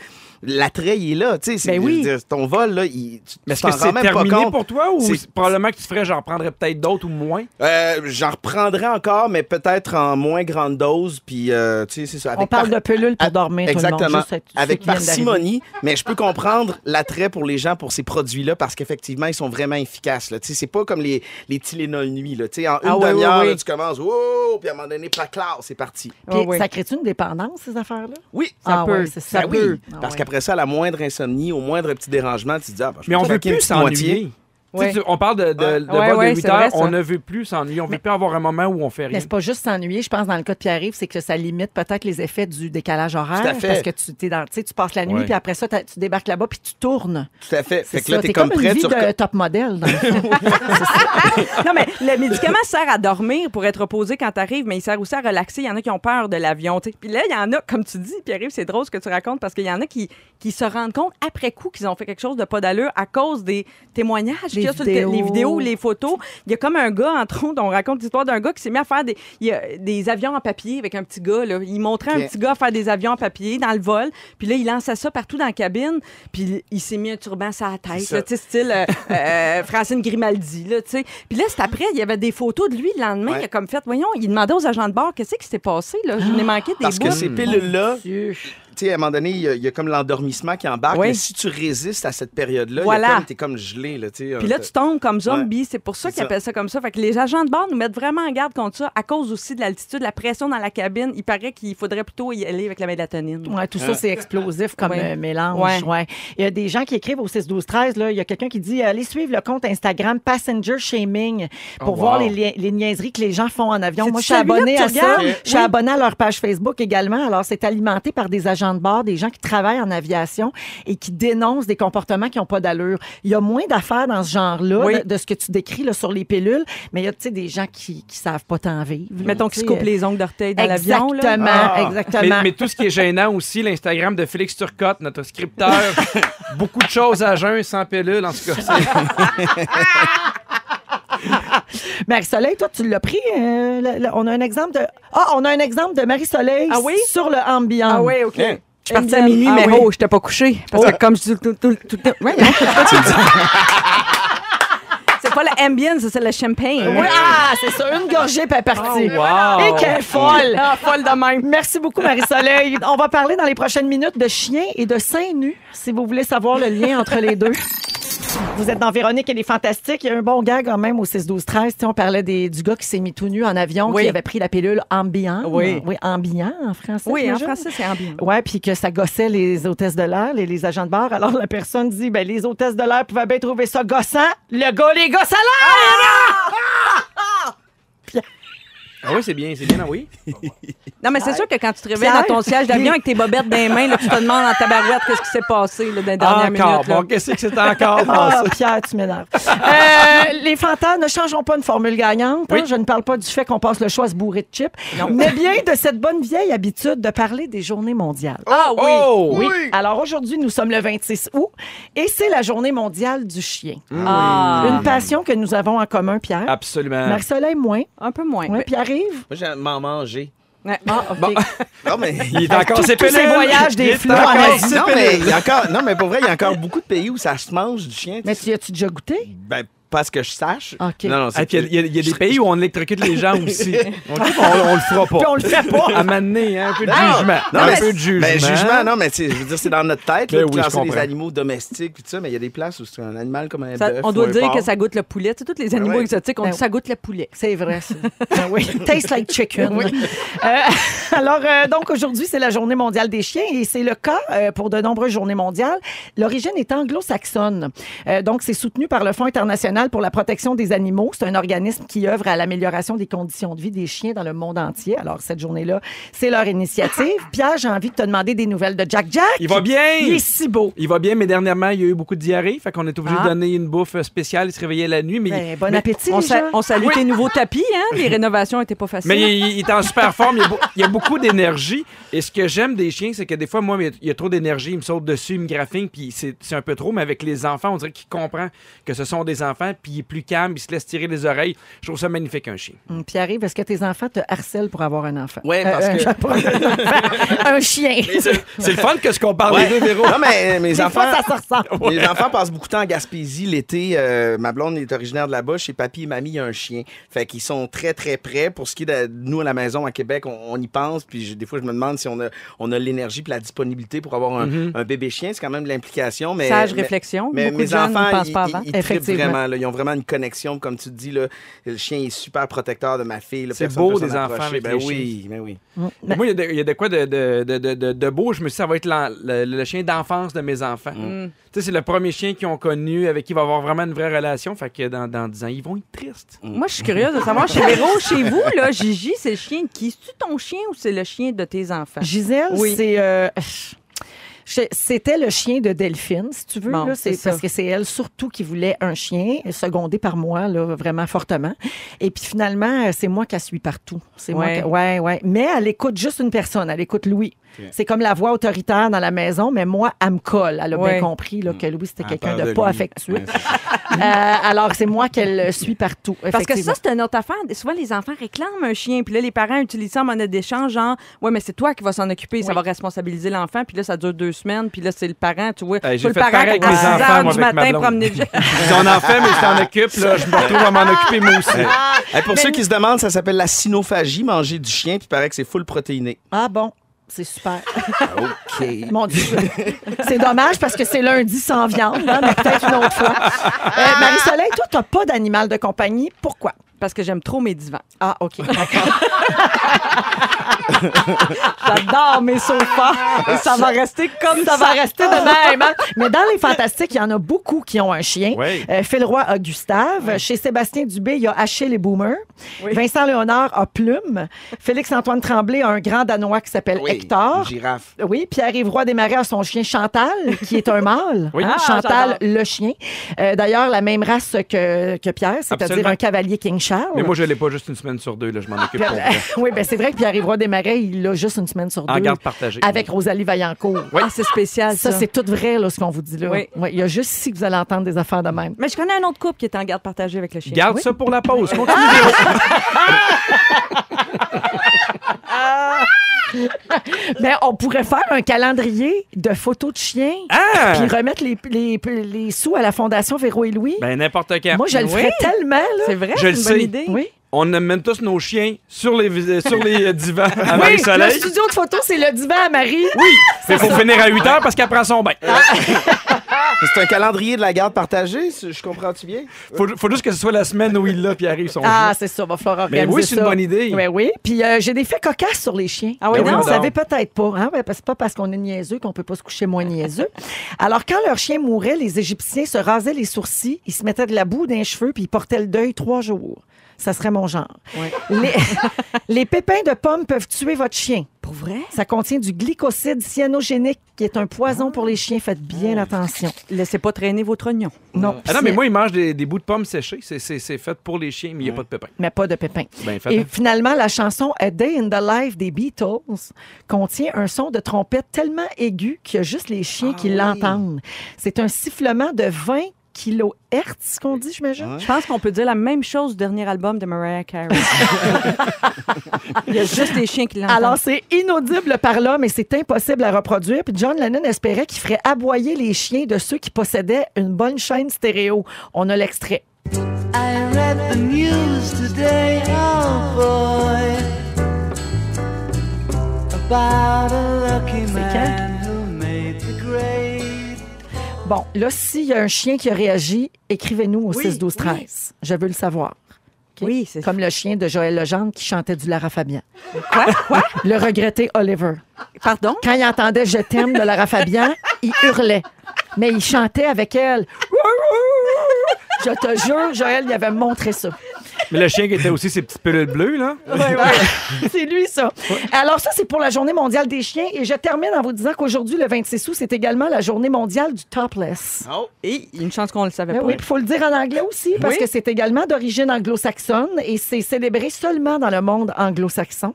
l'attrait, il est là. tu sais, c'est- Ben oui. je veux dire, ton vol, là, il, tu Mais est-ce t'en que rends c'est même pas terminé compte. pour toi ou probablement que tu ferais, j'en prendrais peut-être d'autres ou moins? Euh, J'en reprendrai encore, mais peut-être en moins grande dose. Puis, euh, tu sais, c'est ça. On parle par- de pilules pour Ah, dormir, tout le monde. Exactement. Avec parcimonie, mais je peux comprendre l'attrait pour les gens pour ces produits-là parce qu'effectivement, ils sont vraiment efficaces. là. Tu sais, C'est pas comme les, les Tylenol nuit. Là. En une Ah oui, oui, demi-heure, oui. tu commences, oh, puis à un moment donné, pas classe, c'est parti. Puis, Ah oui. Ça crée-tu une dépendance, ces affaires-là? Oui, Ça ah, peut, ça. ça Ben oui. peut. Ah Parce qu'après ça, à la moindre insomnie, au moindre petit dérangement, tu te dis, ah, ben, je Mais vais on veut une plus s'ennuyer. Ouais. tu- on parle de, de, de Ouais, vol ouais, de 8 c'est vrai, heures. on ne veut plus s'ennuyer. On ne veut plus avoir un moment où on fait rien. Mais c'est pas juste s'ennuyer. Je pense, dans le cas de Pierre-Yves, c'est que ça limite peut-être les effets du décalage horaire. Tout à fait. Parce que tu, t'es dans, tu passes la nuit, puis après ça, tu débarques là-bas, puis tu tournes. Tout à fait. C'est Fait que là, ça. t'es T'es comme comme prêt, une vie tu de reco- top modèle. Non, mais le médicament sert à dormir pour être reposé quand tu arrives, mais il sert aussi à relaxer. Il y en a qui ont peur de l'avion. Puis là, il y en a, comme tu dis, arrive, c'est drôle ce que tu racontes parce qu'il y en a qui, qui se rendent compte après coup qu'ils ont fait quelque chose de pas d'allure à cause des témoignages qu'il y a sur le té- vidéos. les vidéos, les photos. Il y a comme un gars, entre autres, on raconte l'histoire d'un gars qui s'est mis à faire des, il y a des avions en papier avec un petit gars. Là. Il montrait un petit gars faire des avions en papier dans le vol. Puis là, il lançait ça partout dans la cabine. Puis il s'est mis un turban sur la tête, tu sais, style euh, euh, Francine Grimaldi. Là. Puis là, c'est après, il y avait des photos de lui le lendemain. Ouais. Il a comme fait, voyons, il demandait aux agents de bord, qu'est-ce qui s'est passé? Là? Je n'ai manqué des Parce que ces pilules-là. Tu sais, à un moment donné, il y, a- il y a comme l'endormissement qui embarque. Oui. Mais si tu résistes à cette période-là, Voilà. il y a comme- t'es comme gelé. Là, tu Puis là, euh, tu tombes comme zombie. C'est pour ça qu'ils ça. appellent ça comme ça. Fait que les agents de bord nous mettent vraiment en garde contre ça à cause aussi de l'altitude, la pression dans la cabine. Il paraît qu'il faudrait plutôt y aller avec la mélatonine. Ouais, tout ça, c'est explosif comme Ouais. euh, mélange. Ouais. Ouais. Il y a des gens qui écrivent au 6 12 13 là, il y a quelqu'un qui dit allez suivre le compte Instagram Passenger Shaming pour Oh, voir wow. les, li- les niaiseries que les gens font en avion. Moi, je suis abonnée à tu ça. Je suis abonnée à leur page Facebook également. Alors, c'est alimenté par des agents de bord, des gens qui travaillent en aviation et qui dénoncent des comportements qui n'ont pas d'allure. Il y a moins d'affaires dans ce genre-là, Oui. de, de ce que tu décris là, sur les pilules, mais il y a des gens qui ne savent pas t'en vivre. Mettons qu'ils se coupent les ongles d'orteil dans l'avion. là. Exactement, Ah. exactement. Mais, mais tout ce qui est gênant aussi, l'Instagram de Félix Turcotte, notre scripteur, beaucoup de choses à jeun sans pilule, en tout cas. Marie-Soleil, toi, tu l'as pris. euh, le- le- on a un exemple de. Ah, on a un exemple de Marie-Soleil Ah oui? sur le ambiance. Ah oui, OK. Hein? Je suis partie à minuit, Ah mais oui. oh, je n'étais pas couchée. Parce que comme je dis tout, tout, tout, tout- ouais, non. C'est pas le Ambien, ça, c'est le champagne. Oui, ah, c'est ça. Une gorgée, puis elle est partie. Oh, wow. Et qu'elle folle. Ah, folle de même. Merci beaucoup, Marie-Soleil. On va parler dans les prochaines minutes de chiens et de seins nus, si vous voulez savoir le lien entre les deux. Vous êtes dans Véronique, elle est fantastique. Il y a un bon gars quand même au 6-12-13. Tu sais, On parlait des, du gars qui s'est mis tout nu en avion, Oui. qui avait pris la pilule Ambien. Oui. Oui, Ambien en français. Oui, en français, c'est Ambien. Ouais, puis que ça gossait les hôtesses de l'air, les, les agents de bar. Alors la personne dit, ben les hôtesses de l'air pouvaient bien trouver ça gossant. Le gars, les gosses à l'air! Ah oui, c'est bien, c'est bien, ah oui. Non, mais c'est sûr que quand tu te réveilles Pierre, dans ton siège d'avion avec tes bobettes dans les mains, là, tu te demandes en tabarouette qu'est-ce qui s'est passé là, dans les dernières Encore. minutes. Bon, qu'est-ce que c'est encore Ah, passé? Pierre, tu m'énerves. Euh, les fantasmes ne changeront pas une formule gagnante. hein. Oui. Je ne parle pas du fait qu'on passe le choix à se bourrer de chips, mais bien de cette bonne vieille habitude de parler des journées mondiales. Ah oui. Oh! Oui. Alors aujourd'hui, nous sommes le 26 août et c'est la journée mondiale du chien. Ah. Une passion que nous avons en commun, Pierre. Absolument. Marie-Soleil, moins. Un peu moins. Ouais, Pierre-Yves? Moi, j'aime m'en manger. Ouais. Ah, OK. Bon. Non, mais. Il est encore Tous- ses tous ces pilules. voyages des Il est flots en encore Asie. non, mais pilules. il y a encore. Non, mais pour vrai, il y a encore beaucoup de pays où ça se mange du chien. Mais tu as-tu déjà goûté? Ben, pas ce que je sache. OK. Non, non, Ah, c'est Il y, a- il y a- des pays où on électrocute les gens aussi. On, dit qu'on- on, le fera Puis on pas. le fait pas. À m'amener, hein, un peu de Non, jugement. Non, un mais, peu de jugement. Ben, jugement, non, mais tu sais, je veux dire, c'est dans notre tête, Ben là, de oui, classer des comprends. animaux domestiques, puis tout ça, mais il y a des places où c'est un animal comme un Ça- bœuf. on ou doit un dire porc. que ça goûte le poulet. Tu sais, tous les animaux ouais. exotiques, on Ben dit ça goûte le poulet. C'est vrai, ça. Ah oui. Taste like chicken. Euh, alors, euh, donc, aujourd'hui, c'est la journée mondiale des chiens et c'est le cas euh, pour de nombreuses journées mondiales. L'origine est anglo-saxonne. Donc, c'est soutenu par le Fonds international pour la protection des animaux. C'est un organisme qui œuvre à l'amélioration des conditions de vie des chiens dans le monde entier. Alors, cette journée-là, c'est leur initiative. Pierre, j'ai envie de te demander des nouvelles de Jack Jack. Il va bien! Il est si beau. Il va bien, mais dernièrement, il y a eu beaucoup de diarrhée. Fait qu'on est obligé Ah. de donner une bouffe spéciale. Il se réveillait la nuit. Mais, Ben, bon mais- appétit, On, sa- on salue tes nouveaux tapis, hein? Les rénovations n'étaient pas faciles. mais il, il est en super forme. Il y a, beau- il y a beaucoup d'énergie. Et ce que j'aime des chiens, c'est que des fois, moi, il y a- trop d'énergie. Il me saute dessus, il me graffigne. Puis c'est un peu trop. Mais avec les enfants, on dirait qu'il comprend que ce sont des enfants. Puis il est plus calme. Il se laisse tirer les oreilles. Je trouve ça magnifique, un chien. Hum, Pierre-Yves, est-ce que tes enfants te harcèlent pour avoir un enfant? Ouais, parce un, que- pas un chien. C'est le fun que ce qu'on parle Ouais. des deux, Véro. Non, mais euh, mes Des enfants. fois, ça se. Mes enfants passent beaucoup de temps en Gaspésie l'été. euh, ma blonde est originaire de là-bas. Chez papy et mamie, il y a un chien. Fait qu'ils sont très, très prêts. Pour ce qui est de nous à la maison à Québec, on, on y pense. Puis je- des fois, je me demande si on a, on a l'énergie et la disponibilité pour avoir un, un bébé chien. C'est quand même de l'implication. Mais, Sage mais- réflexion. Mais Beaucoup mes de enfants, ne pensent ils, pas ils- avant. ils trippent Effectivement. vraiment. là. Ils ont vraiment une connexion. Comme tu te dis, là, le chien est super protecteur de ma fille. C'est beau, des enfants avec ben les oui, ben oui. Moi, il y a de- il y, a de quoi de, de, de, de, beau. Je me suis dit, ça va être le, le chien d'enfance de mes enfants. Mm. Tu sais, c'est le premier chien qu'ils ont connu, avec qui il va avoir vraiment une vraie relation. Fait que dans, dans 10 ans, ils vont être tristes. Moi, je suis curieuse de savoir, chez Véro, chez vous, là, Gigi, c'est le chien de qui? C'est-tu ton chien ou c'est le chien de tes enfants? Gisèle, Oui. c'est. euh, C'était le chien de Delphine, si tu veux. Bon, là. c'est parce que c'est elle surtout qui voulait un chien, secondé par moi, là, vraiment fortement. Et puis finalement, euh, c'est moi qui la suis partout. C'est moi qui- ouais, ouais. Mais elle écoute juste une personne. Elle écoute Louis. C'est comme la voix autoritaire dans la maison, mais moi, elle me colle. Elle a Ouais. bien compris là, que Louis, c'était quelqu'un de, de pas affectueux. Ouais, ça. Euh, alors, c'est moi qu'elle suit partout. Parce que ça, c'est une autre affaire. Souvent, les enfants réclament un chien, puis là, les parents utilisent ça en monnaie d'échange, genre, ouais, mais c'est toi qui vas s'en occuper, ça Oui. va responsabiliser l'enfant, puis là, ça dure deux semaines, puis là, c'est le parent, tu vois. Hey, j'ai le fait parent avec à mes 6 enfants, heures moi, du avec matin, promener on en fait, mais je t'en occupe, là, je me retrouve à m'en occuper moi aussi. Hey, pour ceux qui se demandent, ça s'appelle la cynophagie, manger du chien, puis il paraît que c'est full protéiné. Ah bon, c'est super. OK. Mon Dieu. C'est dommage parce que c'est lundi sans viande, hein, mais peut-être une autre fois. Euh, Marie-Soleil, toi, tu n'as pas d'animal de compagnie. Pourquoi? Parce que j'aime trop mes divans. Ah, OK. d'accord. J'adore mes sofas. Et ça va rester comme Ça va rester de même. hein. Mais dans les fantastiques, il y en a beaucoup qui ont un chien. Oui. Euh, Phil Roy a Gustave. Chez Sébastien Dubé, il y a Achille et Boomer. Oui. Vincent Léonard a Plume. Félix-Antoine Tremblay a un grand Danois qui s'appelle Oui, Hector. une girafe. Oui, Pierre-Yves Roy Desmarais a son chien Chantal, qui est un mâle. Oui. Hein, Ah, Chantal, le chien. Euh, D'ailleurs, la même race que, que Pierre, c'est-à-dire un cavalier King Charles. Mais moi, je l'ai pas juste une semaine sur deux, là, je m'en occupe pour vrai. oui, ben c'est vrai que Pierre-Yves Roy Desmarais, il l'a juste une semaine sur deux. En garde partagée. Avec Rosalie Vaillancourt. Oui. Ah, c'est spécial, ça. Ça, c'est tout vrai, là, ce qu'on vous dit là. Oui. Ouais, Il y a juste ici que vous allez entendre des affaires de même. Mais je connais un autre couple qui est en garde partagée avec le chien. Garde Oui. ça pour la pause. Continue. Mais on pourrait faire un calendrier de photos de chiens, Ah! puis remettre les, les, les sous à la Fondation Véro et Louis. Ben, n'importe quand. Moi, je le oui. ferais tellement, là. C'est vrai, c'est le une bonne sais. idée. Oui. On amène tous nos chiens sur les, sur les euh, divans à Oui, le Marie-Soleil. studio de photos, c'est le divan à Marie. Oui, il faut finir à 8 heures parce qu'elle prend son bain. C'est un calendrier de la garde partagée, je comprends-tu bien? Faut, faut juste que ce soit la semaine où il l'a puis arrive son Ah, c'est ça, va falloir Mais organiser oui, c'est une bonne idée. Oui, oui. Puis euh, j'ai des faits cocasses sur les chiens. Ah oui, Ben donc? Vous savez peut-être pas, hein? Ben, c'est pas parce qu'on est niaiseux qu'on peut pas se coucher moins niaiseux. Alors, quand leur chien mourait, les Égyptiens se rasaient les sourcils, ils se mettaient de la boue dans les cheveux, puis ils portaient le deuil trois jours. Ça serait mon genre. Ouais. Les, les pépins de pommes peuvent tuer votre chien. Pour vrai? Ça contient du glycoside cyanogénique, qui est un poison pour les chiens. Faites bien attention. Laissez pas traîner votre oignon. Non, Ah non, mais moi, il mange des, des bouts de pommes séchés. C'est- fait pour les chiens, mais il n'y a pas de pépins. mais pas de pépins. Ben, fait. Et finalement, la chanson A Day in the Life des Beatles contient un son de trompette tellement aigu qu'il y a juste les chiens qui oui. l'entendent. C'est un sifflement de 20 kilohertz qu'on dit, j'imagine? Je pense qu'on peut dire la même chose du dernier album de Mariah Carey. Il y a juste les chiens qui l'entendent. Alors, c'est inaudible par là, mais c'est impossible à reproduire. Puis John Lennon espérait qu'il ferait aboyer les chiens de ceux qui possédaient une bonne chaîne stéréo. On a l'extrait. I read the news today, oh boy, about a Bon, là, s'il y a un chien qui a réagi, écrivez-nous au Oui, 6 12 13. Je veux le savoir. Oui, c'est Comme le chien de Joël Legendre qui chantait du Lara Fabian. Quoi? Quoi? Le regretté Oliver. Pardon? Quand il entendait Je t'aime de Lara Fabian, il hurlait. Mais il chantait avec elle. Je te jure, Joël, il avait montré ça. Mais le chien qui était aussi ses petites pilules bleues, là. c'est lui, ça. Alors, ça, c'est pour la Journée mondiale des chiens. Et je termine en vous disant qu'aujourd'hui, le 26 août, c'est également la Journée mondiale du topless. Oh. Et il y a une chance qu'on le savait Ben pas. oui, il faut le dire en anglais aussi, parce Oui. que c'est également d'origine anglo-saxonne et c'est célébré seulement dans le monde anglo-saxon.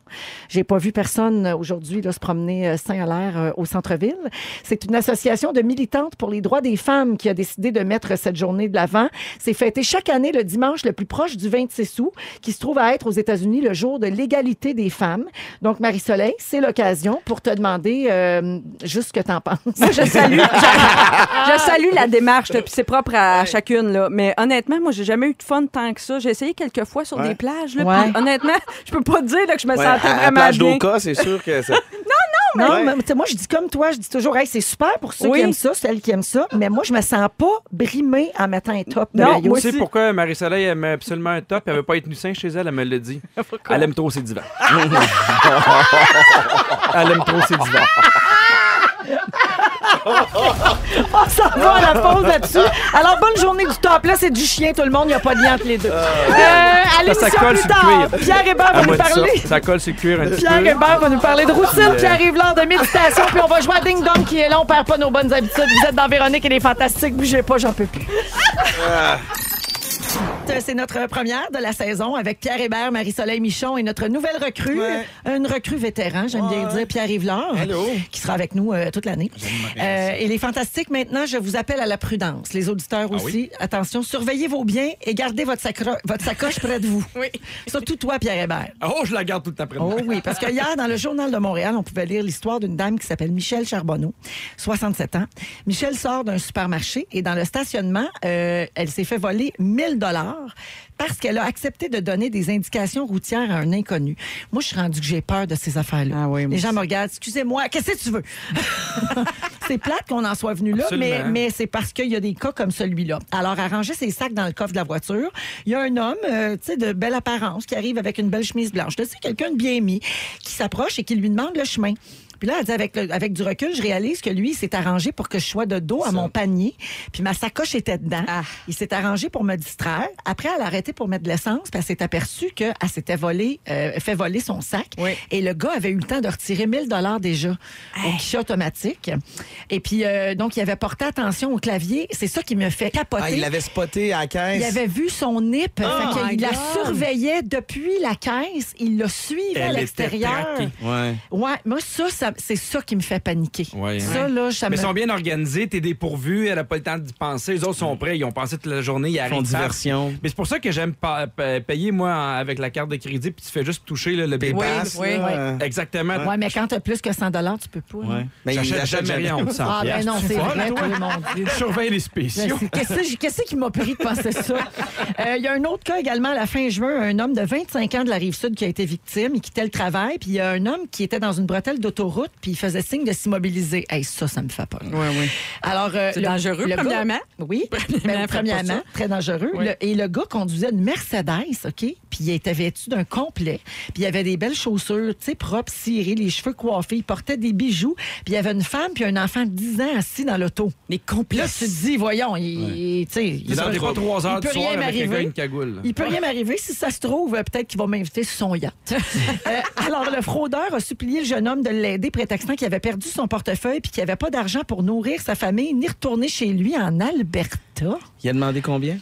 J'ai pas vu personne euh, aujourd'hui là, se promener euh, sain à l'air euh, au centre-ville. C'est une association de militantes pour les droits des femmes qui a décidé de mettre cette journée de l'avant. C'est fêté chaque année le dimanche le plus proche du 26 août, qui se trouve à être aux États-Unis le jour de l'égalité des femmes. Donc, Marie-Soleil, c'est l'occasion pour te demander euh, juste ce que tu en penses. Moi, je salue, je, je salue la démarche, puis c'est propre à chacune. Là. Mais honnêtement, moi, j'ai jamais eu de fun tant que ça. J'ai essayé quelques fois sur Ouais. des plages. Là, Ouais. honnêtement, je peux pas dire là, que je me Ouais, sentais à, à vraiment plage bien. d'Oka, c'est sûr que ça... non, Ouais. mais, sais, moi, je dis comme toi, je dis toujours, hey, c'est super pour ceux Oui. qui aiment ça, celles qui aiment ça, mais moi, je me sens pas brimée en mettant un top de Non, maillot. Tu sais pourquoi Marie-Soleil aime absolument un top? Elle veut pas être nu sein chez elle, elle me l'a dit. Elle aime trop ses divans. elle aime trop ses divans. On s'en va à la pause là-dessus. Alors, bonne journée du top. Là, c'est du chien, tout le monde. Il n'y a pas de lien entre les deux. Euh, à l'émission ça colle plus sur le tard, cuir. Pierre Hébert va nous parler. ça. Ça colle sur le cuir un petit Pierre peu. Hébert va nous parler de routine Yeah. qui arrive l'heure de méditation. Puis on va jouer à Ding Dong qui est là. On perd pas nos bonnes habitudes. Vous êtes dans Véronique et les Fantastiques. Bougez pas, j'en peux plus. C'est notre première de la saison avec Pierre Hébert, Marie-Soleil Michon et notre nouvelle recrue, Ouais. une recrue vétéran, j'aime bien dire, Pierre Yvelard, qui sera avec nous euh, toute l'année. Euh, et les fantastiques, maintenant, je vous appelle à la prudence. Les auditeurs aussi, attention, surveillez vos biens et gardez votre, sacro- votre sacoche près de vous. Oui. Surtout toi, Pierre Hébert. Oh, je la garde tout le temps près de moi. Oh oui, parce que hier, dans le Journal de Montréal, on pouvait lire l'histoire d'une dame qui s'appelle Michelle Charbonneau, 67 ans. Michelle sort d'un supermarché et dans le stationnement, euh, elle s'est fait voler 1000 dollars parce qu'elle a accepté de donner des indications routières à un inconnu. Moi, je suis rendue que j'ai peur de ces affaires-là. Ah oui, Les gens me regardent, excusez-moi, qu'est-ce que tu veux? c'est plate qu'on en soit venu là, mais, Absolument. mais c'est parce qu'il y a des cas comme celui-là. Alors, à ranger ses sacs dans le coffre de la voiture, il y a un homme, euh, tu sais, de belle apparence, qui arrive avec une belle chemise blanche. Sais, quelqu'un de bien mis, qui s'approche et qui lui demande le chemin. Puis là, elle dit, avec, le- avec du recul, je réalise que lui, il s'est arrangé pour que je sois de dos à mon panier. Puis ma sacoche était dedans. Ah. Il s'est arrangé pour me distraire. Après, elle a arrêté pour mettre de l'essence. Puis elle s'est aperçue qu'elle s'était volé, euh, fait voler son sac. Oui. Et le gars avait eu le temps de retirer 1000 dollars déjà au guichet automatique. Et puis, euh, donc, il avait porté attention au clavier. C'est ça qui me fait capoter. Ah, il l'avait spoté à la caisse. Il avait vu son nip. fait my qu'il la surveillait depuis la caisse. Il l'a suivi à Elle l'extérieur. Ouais. Ouais, moi, ça, ça- c'est ça qui me fait paniquer. Ouais, ça, là, ça Mais me... ils sont bien organisés, t'es dépourvu, elle a pas le temps d'y penser. Les autres sont prêts, ils ont pensé toute la journée, ils Ils font arrivent. tard. diversion. Mais c'est pour ça que j'aime pa- pa- payer, moi, avec la carte de crédit, puis tu fais juste toucher là, le bébé. Oui, là. Exactement. Ouais, mais quand t'as plus que 100 tu peux pas. Ouais. hein. Mais il J'achète achète jamais rien 100 Ah, ben non, c'est vrai, toi? mon Dieu. Surveille les spéciaux. Qu'est-ce qui m'a pris de penser ça? Euh, Il y a un autre cas également à la fin juin, un homme de 25 ans de la rive sud qui a été victime. Il quittait le travail, puis il y a un homme qui était dans une bretelle d'autoroute, puis il faisait signe de s'immobiliser. Hey, ça, ça me fait peur. Oui, oui. Alors, euh, C'est le- dangereux, le gars- premièrement. oui, Premièrement, ben, premièrement, très dangereux. Oui. Le- et le gars conduisait une Mercedes, OK? Puis il était vêtu d'un complet. Puis il avait des belles chaussures, tu sais, propres, cirées, les cheveux coiffés. Il portait des bijoux. Puis il y avait une femme puis un enfant de 10 ans assis dans l'auto. Les Puis là, tu te dis, voyons, il, tu sais, il, Il pas trois heures il du peut soir rien avec un gars m'arriver. et une cagoule. Il peut rien m'arriver. Si ça se trouve, euh, peut-être qu'il va m'inviter sur son yacht. Euh, alors, le fraudeur a supplié le jeune homme de l'aider, prétextant qu'il avait perdu son portefeuille puis qu'il n'avait pas d'argent pour nourrir sa famille ni retourner chez lui en Alberta. Il a demandé combien?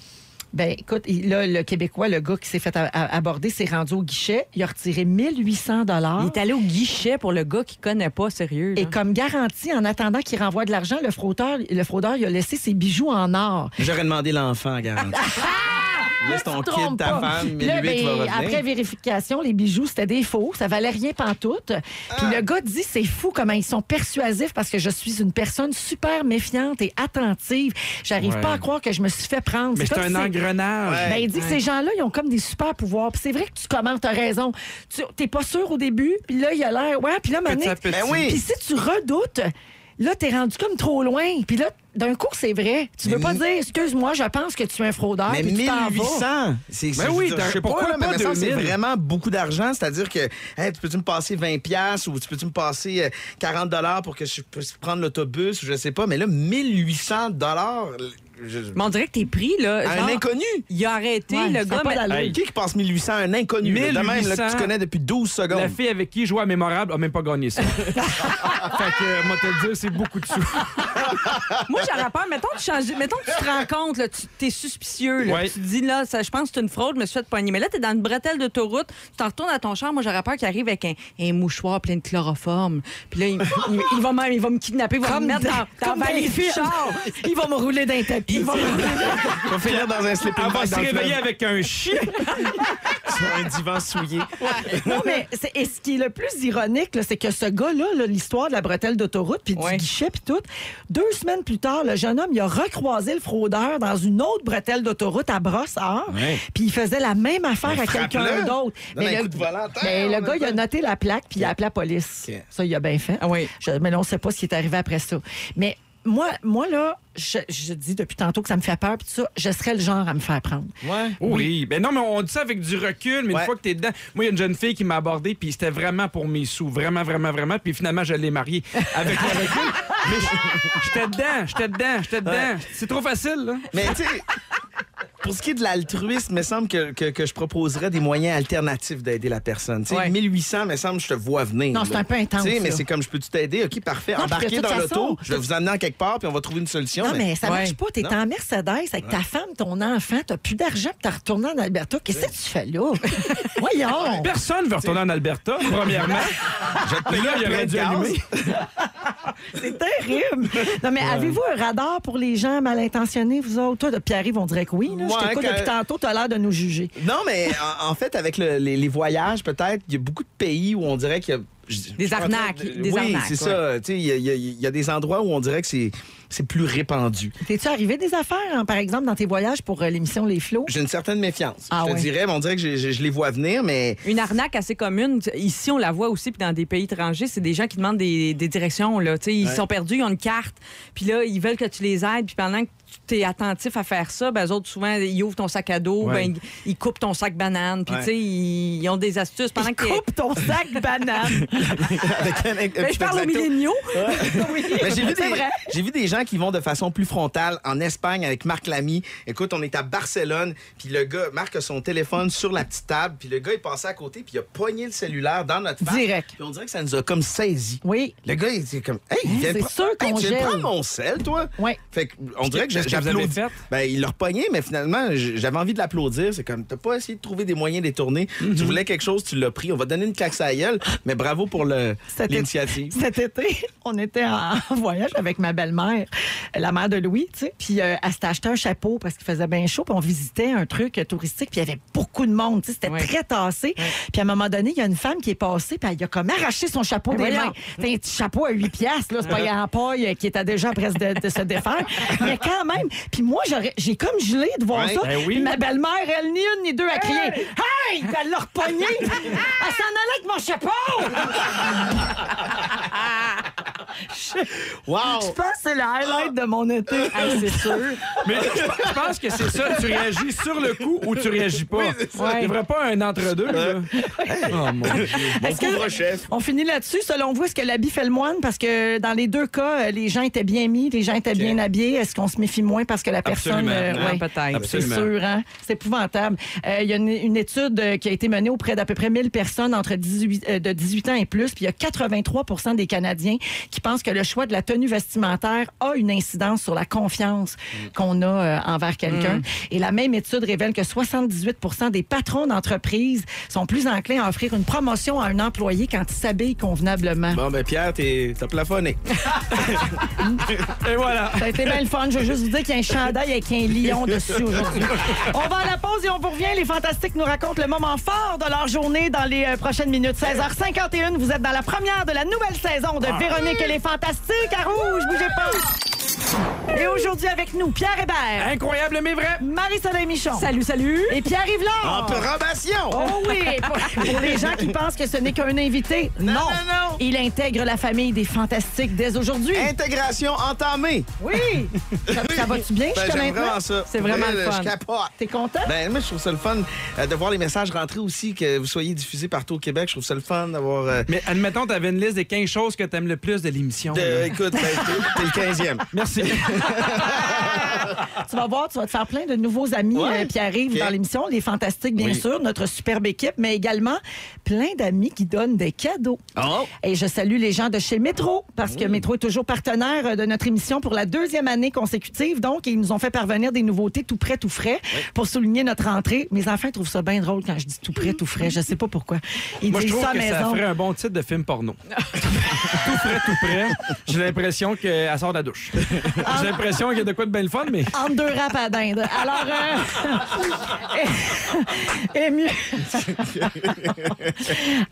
Ben, écoute, il- là, le Québécois, le gars qui s'est fait aborder, s'est rendu au guichet. Il a retiré 1800 dollars. Il est allé au guichet pour le gars qui connaît pas, sérieux. Et comme garantie, en attendant qu'il renvoie de l'argent, le fraudeur, le fraudeur, il a laissé ses bijoux en or. J'aurais demandé l'enfant, garanti. Laisse ton kid, ta pas. femme, Puis là, 1008 va ben, revenir. après vérification, les bijoux, c'était des faux. Ça valait rien pantoute. Puis le gars dit, c'est fou comment ils sont persuasifs parce que je suis une personne super méfiante et attentive. J'arrive Ouais. pas à croire que je me suis fait prendre. Mais c'est un engrenage. Ben, il dit que ces gens-là, ils ont comme des super pouvoirs. Puis c'est vrai que tu commentes, t'as raison. Tu t'es pas sûr au début, puis là, il a l'air. Ouais, puis là, petit. Ben oui. Puis si tu redoutes, là, t'es rendu comme trop loin. Puis là, d'un coup, c'est vrai. Tu veux Mais pas dire, excuse-moi, je pense que tu es un fraudeur. Mais puis tu t'en vas. 1800! C'est, Ben c'est- oui, je t'as- sais pas, pourquoi là, mais pas me semble que c'est 2000? vraiment beaucoup d'argent. C'est-à-dire que, hey, tu peux-tu me passer 20$ piastres ou tu peux-tu me passer euh, 40$ dollars pour que je puisse prendre l'autobus ou je sais pas. Mais là, 1800$, dollars, je- Mais on dirait que t'es pris, là. un inconnu! Il a arrêté, Ouais, le gars. pas mais-. Hey. Qui qui passe 1800 à un inconnu? là, de même, là, que 1800. tu connais depuis 12 secondes. La fille avec qui il jouait à Mémorable a même pas gagné ça. fait que, euh, moi, te le dire, c'est beaucoup de sous. Moi, j'aurais peur. Mettons, tu changes, mettons que tu te rends compte, là, tu es suspicieux. Là, Ouais. Tu te dis, là, ça, je pense que c'est une fraude, je me suis fait pogner. Mais là, tu es dans une bretelle d'autoroute, tu t'en retournes à ton char. Moi, j'aurais peur qu'il arrive avec un, un mouchoir plein de chloroforme. Puis là, il, il- il va, me, il va me kidnapper, il va Comme me mettre dans- dans, dans les char. Il va me rouler d'un tapis. Vas finir dans un Elle va se le réveiller avec un chien sur un divan souillé. Non, mais et ce qui est le plus ironique, c'est que ce gars-là, là, l'histoire de la bretelle d'autoroute, puis Ouais. du guichet, puis tout, deux semaines plus tard, le jeune homme, il a recroisé le fraudeur dans une autre bretelle d'autoroute à Brossard, puis il faisait la même affaire à quelqu'un d'autre. Donne un le, coup de volant. mais le On gars, il a noté la plaque, puis il a appelé la police. Ça, il a bien fait. Ah oui. Je- mais là, on ne sait pas ce qui est arrivé après ça. Mais moi, moi là, je, je dis depuis tantôt que ça me fait peur, puis tout ça, je serais le genre à me faire prendre. Ouais. Oui. Ben non, mais on dit ça avec du recul, mais Ouais. une fois que t'es dedans. Moi, il y a une jeune fille qui m'a abordé, puis c'était vraiment pour mes sous. Vraiment, vraiment, vraiment. Puis finalement, je l'ai mariée avec le recul. Mais j'étais dedans, j'étais dedans, j'étais dedans. C'est trop facile, là. Mais tu sais, pour ce qui est de l'altruisme, il me semble que, que, que je proposerais des moyens alternatifs d'aider la personne. Tu sais, Ouais. 1800, il me semble, je te vois venir. Non, c'est un peu intense, Tu sais, mais c'est comme, je peux-tu t'aider? OK, parfait. Non, Embarquez dans l'auto, je vais vous amener en quelque part, puis on va trouver une solution. Non, mais ça Ouais. marche pas. T'es Non. en Mercedes avec ta femme, ton enfant, t'as plus d'argent, puis t'as retourné en Alberta. Qu'est-ce que tu fais là? Voyons! Personne veut retourner en Alberta, premièrement. Puis là, il aurait dû allumer. C'est terrible! Non, mais avez-vous un radar pour les gens mal intentionnés, vous autres? Toi, de Pierre-Yves, on dirait que oui. Là. Je t'écoute quand- depuis tantôt, t'as l'air de nous juger. Non, mais en, en fait, avec le- les, les voyages, peut-être, il y a beaucoup de pays où on dirait qu'il y a. je- Des de- arnaques, des oui, arnaques, c'est ouais. ça. Tu sais, Il y, y a- il y a des endroits où on dirait que c'est c'est plus répandu. T'es-tu arrivé des affaires, hein, par exemple, dans tes voyages pour euh, l'émission Les Flots? J'ai une certaine méfiance. Ah je te ouais. dirais, mais on dirait que je, je- je les vois venir, mais Une arnaque assez commune. Ici, on la voit aussi, puis dans des pays étrangers, c'est des gens qui demandent des, des directions. Là. Tu sais, Ils Ouais. sont perdus, ils ont une carte, puis là, ils veulent que tu les aides, puis pendant que tu es attentif à faire ça, ben, eux autres, souvent, ils ouvrent ton sac à dos, Ouais. ben, ils, ils coupent ton sac banane, puis Ouais. tu sais, ils, ils ont des astuces. Pendant que t'es- Coupe ton sac banane! avec un, un Ben, je parle aux milléniaux. oui, Mais j'ai vu, des, vrai. j'ai vu des gens qui vont de façon plus frontale en Espagne avec Marc Lamy. Écoute, on est à Barcelone, puis le gars, Marc a son téléphone sur la petite table, puis le gars est passé à côté, puis il a pogné le cellulaire dans notre face. Direct. Puis on dirait que ça nous a comme saisi. Oui. Le gars, il était comme, hey, il c'est sûr qu'on Hey, tu viens prendre mon sel, toi? Ouais. Fait que, on dirait que Qu'est-ce que vous avez j'applaudis. fait? Ben, il l'a repogné, mais finalement, j'avais envie de l'applaudir. C'est comme, t'as pas essayé de trouver des moyens détournés. Mhm. Tu voulais quelque chose, tu l'as pris. On va donner une claque à gueule, mais bravo pour le- Cet l'initiative. Cet été, on était en voyage avec ma belle-mère, la mère de Louis, tu sais. Puis euh, elle s'était acheté un chapeau parce qu'il faisait bien chaud. Puis on visitait un truc touristique. Puis il y avait beaucoup de monde, tu sais. C'était Ouais. très tassé. Puis à un moment donné, il y a une femme qui est passée. Puis elle a comme arraché son chapeau Mais des voyons. mains. C'était un petit chapeau à 8 piastres, là. C'est pas en paille euh, qui était déjà presque de, de se défaire. Mais quand même. Puis moi, j'ai comme gelé de voir ça. Ben oui. Puis ma belle-mère, elle, ni une ni deux, a crié Hey! Puis Elle l'a repogné. elle s'en allait avec mon chapeau. Wow! Je pense que c'est le highlight de mon été. Hey, c'est sûr. Mais je je pense que c'est ça. Tu réagis sur le coup ou tu réagis pas? Il n'y devrait pas un entre-deux. là. Oh, mon Dieu. Couvre-chef. On finit là-dessus? Selon vous, est-ce que l'habit fait le moine? Parce que dans les deux cas, euh, les gens étaient bien mis, les gens étaient bien habillés. Est-ce qu'on se méfie moins parce que la personne... Absolument. Ah, ouais. peut-être. C'est Absolument. sûr, hein? C'est épouvantable. Euh, Il y a une, une étude euh, qui a été menée auprès d'à peu près 1000 personnes entre 18, euh, de 18 ans et plus, puis il y a 83% des Canadiens qui pensent que le choix de la tenue vestimentaire a une incidence sur la confiance qu'on a euh, envers quelqu'un. Et la même étude révèle que 78% des patrons d'entreprise sont plus enclins à offrir une promotion à un employé quand il s'habille convenablement. Bon, ben Pierre, t'es- t'as plafonné. Et voilà. Ça a été bien le fun. Je veux juste vous dire qu'il y a un chandail avec un lion dessus aujourd'hui. On va à la pause et on vous revient. Les Fantastiques nous racontent le moment fort de leur journée dans les euh, prochaines minutes. 16h51, vous êtes dans la première de la nouvelle saison de Véronique et les Fantastiques à Rouge. Bougez pas. Et aujourd'hui avec nous, Pierre Hébert, Incroyable, mais vrai. Marie-Soleil Michon. Salut, salut. Et Pierre Yvelard. Approbation! Oh oui, pour, pour les gens qui pensent que ce n'est qu'un invité, non. non, non. Il intègre la famille des Fantastiques dès aujourd'hui. Intégration entamée. Oui. Ça, ça va-tu bien Ben, jusqu'à j'aime maintenant? vraiment ça. C'est vraiment le fun. Je capote. T'es content? Ben, moi, je trouve ça le fun euh, de voir les messages rentrer aussi, que vous soyez diffusés partout au Québec. Je trouve ça le fun d'avoir. euh, Mais admettons, tu avais une liste des 15 choses que tu aimes le plus de l'émission. écoute, ben, t'es t'es le 15e. Merci. Tu vas voir, tu vas te faire plein de nouveaux amis Ouais. euh, qui arrivent dans l'émission, les fantastiques bien Oui. sûr, notre superbe équipe, mais également plein d'amis qui donnent des cadeaux. Oh! Et je salue les gens de chez Métro, parce que Métro est toujours partenaire euh, de notre émission pour la deuxième année consécutive. Donc, ils nous ont fait parvenir des nouveautés tout prêt, tout frais pour souligner notre entrée. Mes enfants trouvent ça bien drôle quand je dis tout prêt, tout frais. Je sais pas pourquoi. Ils Moi, je disent trouve ça que ça maison. ferait un bon titre de film porno. tout prêt, tout prêt. J'ai l'impression qu'elle sort de la douche. J'ai l'impression qu'il y a de quoi de bien le fun, mais. entre deux rap à dinde. Alors, euh, et, et mieux,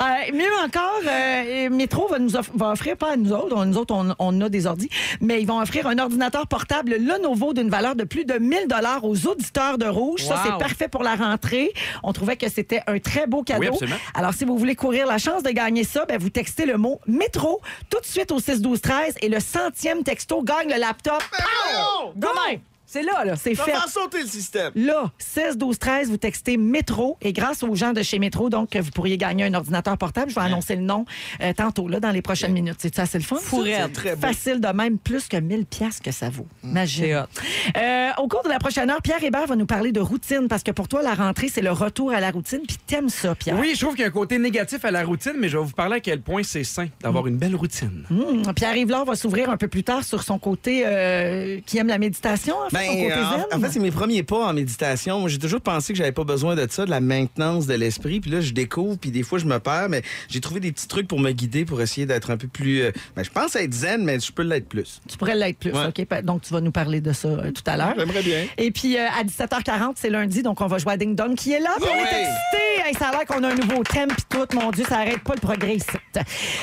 Euh, mieux encore, euh, Métro va nous off- va offrir, pas à nous autres, on- nous autres, on, on a des ordis, mais ils vont offrir un ordinateur portable Lenovo d'une valeur de plus de 1000 dollars aux auditeurs de Rouge. Ça, c'est parfait pour la rentrée. On trouvait que c'était un très beau cadeau. Oui. Alors, si vous voulez courir la chance de gagner ça, ben, vous textez le mot métro tout de suite au 6 12 13 et le centième texto gagne le laptop. Pow! Demain! C'est là, là. C'est fait. va sauter le système. Là, 16 12 13, vous textez métro et grâce aux gens de chez Métro, donc vous pourriez gagner un ordinateur portable. Je vais annoncer le nom euh, tantôt là dans les prochaines minutes. C'est ça, c'est le fun. ça? C'est très beau. Facile de même, plus que 1000 pièces que ça vaut. C'est Imagine. hot. Euh, au cours de la prochaine heure, Pierre Hébert va nous parler de routine parce que pour toi, la rentrée, c'est le retour à la routine. Puis t'aimes ça, Pierre. Oui, je trouve qu'il y a un côté négatif à la routine, mais je vais vous parler à quel point c'est sain d'avoir une belle routine. Hum, Pierre Yvelard va s'ouvrir un peu plus tard sur son côté euh, qui aime la méditation, en fait, son côté Ben, zen. en, en fait, c'est mes premiers pas en méditation. Moi, j'ai toujours pensé que j'avais pas besoin de ça, de la maintenance de l'esprit. Puis là, je découvre, puis des fois, je me perds, mais j'ai trouvé des petits trucs pour me guider, pour essayer d'être un peu plus. euh, ben, je pense être zen, mais je peux l'être plus. Tu pourrais l'être plus. Ouais. OK? Donc, tu vas nous parler de ça euh, tout à l'heure. J'aimerais bien. Et puis, euh, à 17h40, c'est lundi, donc on va jouer à Ding Dong qui est là. Puis on est Ouais. excités. Hey, ça a l'air qu'on a un nouveau thème, puis tout. Mon Dieu, ça arrête pas le progrès ici. Euh,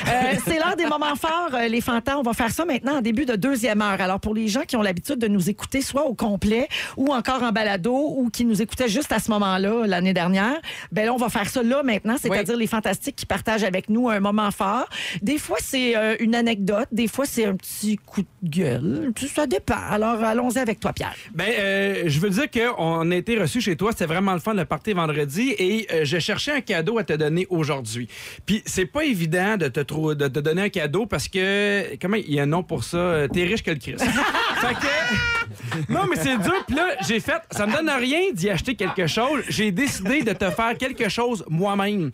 c'est l'heure des moments forts, euh, les fantas. On va faire ça maintenant en début de deuxième heure. Alors, pour les gens qui ont l'habitude de nous écouter soit au complet ou encore en balado ou qui nous écoutaient juste à ce moment-là, l'année dernière, ben là, on va faire ça là maintenant, c'est-à-dire les fantastiques qui partagent avec nous un moment fort. Des fois, c'est euh, une anecdote. Des fois, c'est un petit coup de gueule. Ça dépend. Alors, allons-y avec toi, Pierre. Ben, euh, je veux dire qu'on a été reçus chez toi. C'était vraiment le fun le party vendredi et euh, je cherchais un cadeau à te donner aujourd'hui. Puis c'est pas évident de te, trou- de te donner un cadeau parce que, comment il y a un nom pour ça? Euh, T'es riche que le Christ. fait que, non, mais c'est dur. Puis là, j'ai fait, ça me donne rien d'y acheter quelque chose. J'ai décidé de te faire quelque chose moi-même.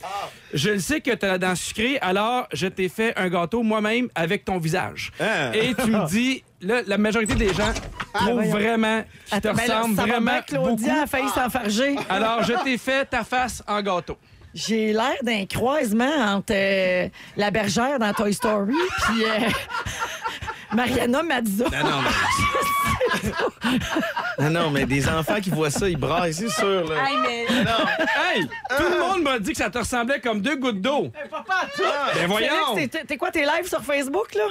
Je le sais que tu as la dent sucrée, alors je t'ai fait un gâteau moi-même avec ton visage. Hein? Et tu me dis, là, la majorité des gens trouvent vraiment qu'il te Attends, ben là, ressemble ça va vraiment Claudia beaucoup. a failli s'enfarger. Alors, je t'ai fait ta face en gâteau. J'ai l'air d'un croisement entre euh, la bergère dans Toy Story puis euh, Mariana Mazza. Non, non, mais... non, non, mais des enfants qui voient ça, ils braillent, c'est sûr. Là. Hey, mais Hey! Tout le monde m'a dit que ça te ressemblait comme deux gouttes d'eau. Papa, toi! Ben voyons! T'es- quoi, tes lives sur Facebook, là?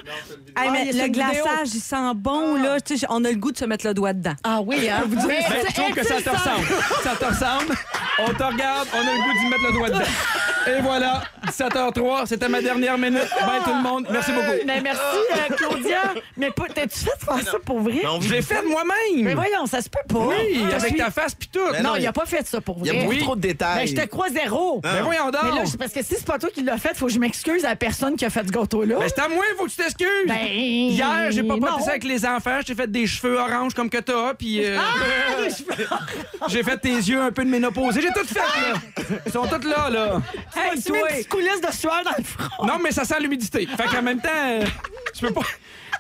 Hey, Ah, mais le vidéo. glaçage, il sent bon, là. Tu sais, on a le goût de se mettre le doigt dedans. Ah oui, hein? Mais Ben, je c'est- trouve que ça te ressemble. Ça te ressemble. On te regarde, on a le goût d'y mettre le doigt dedans. Et voilà, 17h03, c'était ma dernière minute. Bye tout le monde, merci beaucoup. Mais merci, euh, Claudia. Mais t'as-tu fait faire ça pour vrai? Non, Je l'ai fait moi-même. Mais voyons, ça se peut pas. Oui, Je avec suis- ta face pis tout. Mais Non, non, il a pas fait ça pour Il y vrai. a beaucoup Oui. trop de détails. Ben, je te crois zéro. Mais voyons donc. Mais là, c'est parce que si c'est pas toi qui l'as fait, faut que je m'excuse à la personne qui a fait ce gâteau-là. Ben, c'est à moi, il faut que tu t'excuses. Ben, Hier, j'ai pas porté ça avec les enfants. Je t'ai fait des cheveux orange comme que t'as, puis euh, Ah, j'ai fait tes yeux un peu de ménopausée. J'ai tout fait, là. Ils sont tous là, là. Hey, tu mets une petite coulisse de sueur dans le front. Non, mais ça sent l'humidité. Fait qu'en même temps, euh, je peux pas...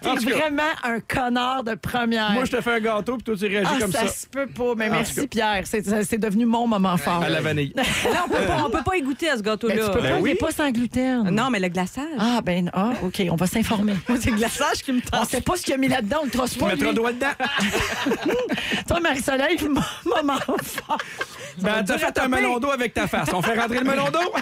T'es vraiment un connard de première. moi, je te fais un gâteau, puis toi, tu réagis ah, comme ça. se peut pas. Mais En merci. Pierre. C'est ça- c'est devenu mon moment fort. À la vanille. Là, on peut pas, on peut pas y goûter à ce gâteau-là. tu peux Ben pas, il oui. est pas sans gluten. Non, mais le glaçage. Ah, ben, ah, OK, on va s'informer. C'est le glaçage qui me On tente. sait pas ce qu'il a mis là-dedans, on le trosse Tu pas. mettras le doigt dedans. Toi, Marie-Soleil, moment fort. Ben, t'as fait un melon d'eau avec ta face. On fait rentrer le melon d'eau?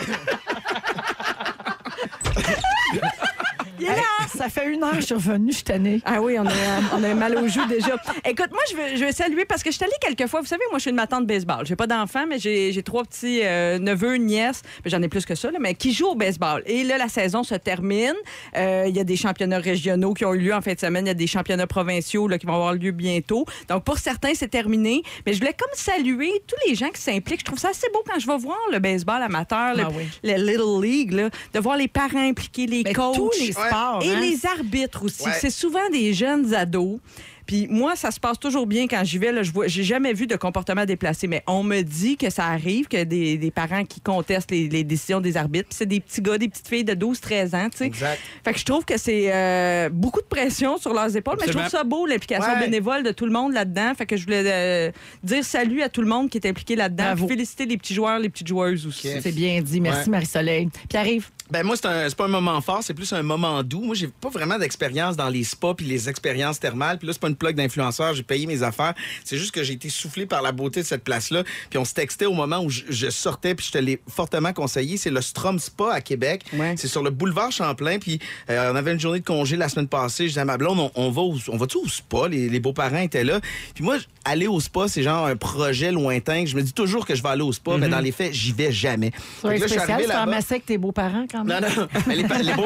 Ça fait une heure que je suis revenue, je suis tannée. Ah oui, on a, on a mal aux joues déjà. Écoute, moi, je veux, je veux saluer parce que je suis allée quelques fois. Vous savez, moi, je suis une matante de baseball. J'ai pas d'enfants, mais j'ai trois petits euh, neveux, nièces. J'en ai plus que ça, là, mais qui jouent au baseball. Et là, la saison se termine. Euh, Il y a des championnats régionaux qui ont eu lieu en fin de semaine. Il y a des championnats provinciaux là, qui vont avoir lieu bientôt. Donc, pour certains, c'est terminé. Mais je voulais comme saluer tous les gens qui s'impliquent. Je trouve ça assez beau quand je vais voir le baseball amateur, le, Ah oui. le Little League, là, de voir les parents impliqués, les Mais coachs. tous les sports, Et hein? les arbitres aussi. Ouais. C'est souvent des jeunes ados. Puis moi, ça se passe toujours bien quand j'y vais. Là, je vois, j'ai jamais vu de comportement déplacé, mais on me dit que ça arrive que des, des parents qui contestent les, les décisions des arbitres. Puis c'est des petits gars, des petites filles de 12-13 ans, tu sais. Exact. Fait que je trouve que c'est euh, beaucoup de pression sur leurs épaules, mais je trouve ça beau, l'implication Ouais. bénévole de tout le monde là-dedans. Fait que je voulais euh, dire salut à tout le monde qui est impliqué là-dedans. Féliciter les petits joueurs, les petites joueuses aussi. C'est bien dit. Merci, Ouais. Marie-Soleil. Puis arrive. Ben moi, c'est pas un moment fort, c'est plus un moment doux. Moi, j'ai pas vraiment d'expérience dans les spas puis les expériences thermales. Puis là, c'est pas une plug d'influenceur, j'ai payé mes affaires. C'est juste que j'ai été soufflé par la beauté de cette place-là. Puis on se textait au moment où je, je sortais, puis je te l'ai fortement conseillé. C'est le Strom Spa à Québec. Ouais. C'est sur le boulevard Champlain. Puis euh, on avait une journée de congé la semaine passée. Je disais à ma blonde, on, on va au, on va-tu au spa? Les, les beaux-parents étaient là. Puis moi, aller au spa, c'est genre un projet lointain. Je me dis toujours que je vais aller au spa, mais dans les faits, j'y vais jamais. C'est là, spécial, c'est là-bas. ramassé avec tes beaux-parents quand Non, même. non. Mais les, pa- les beaux,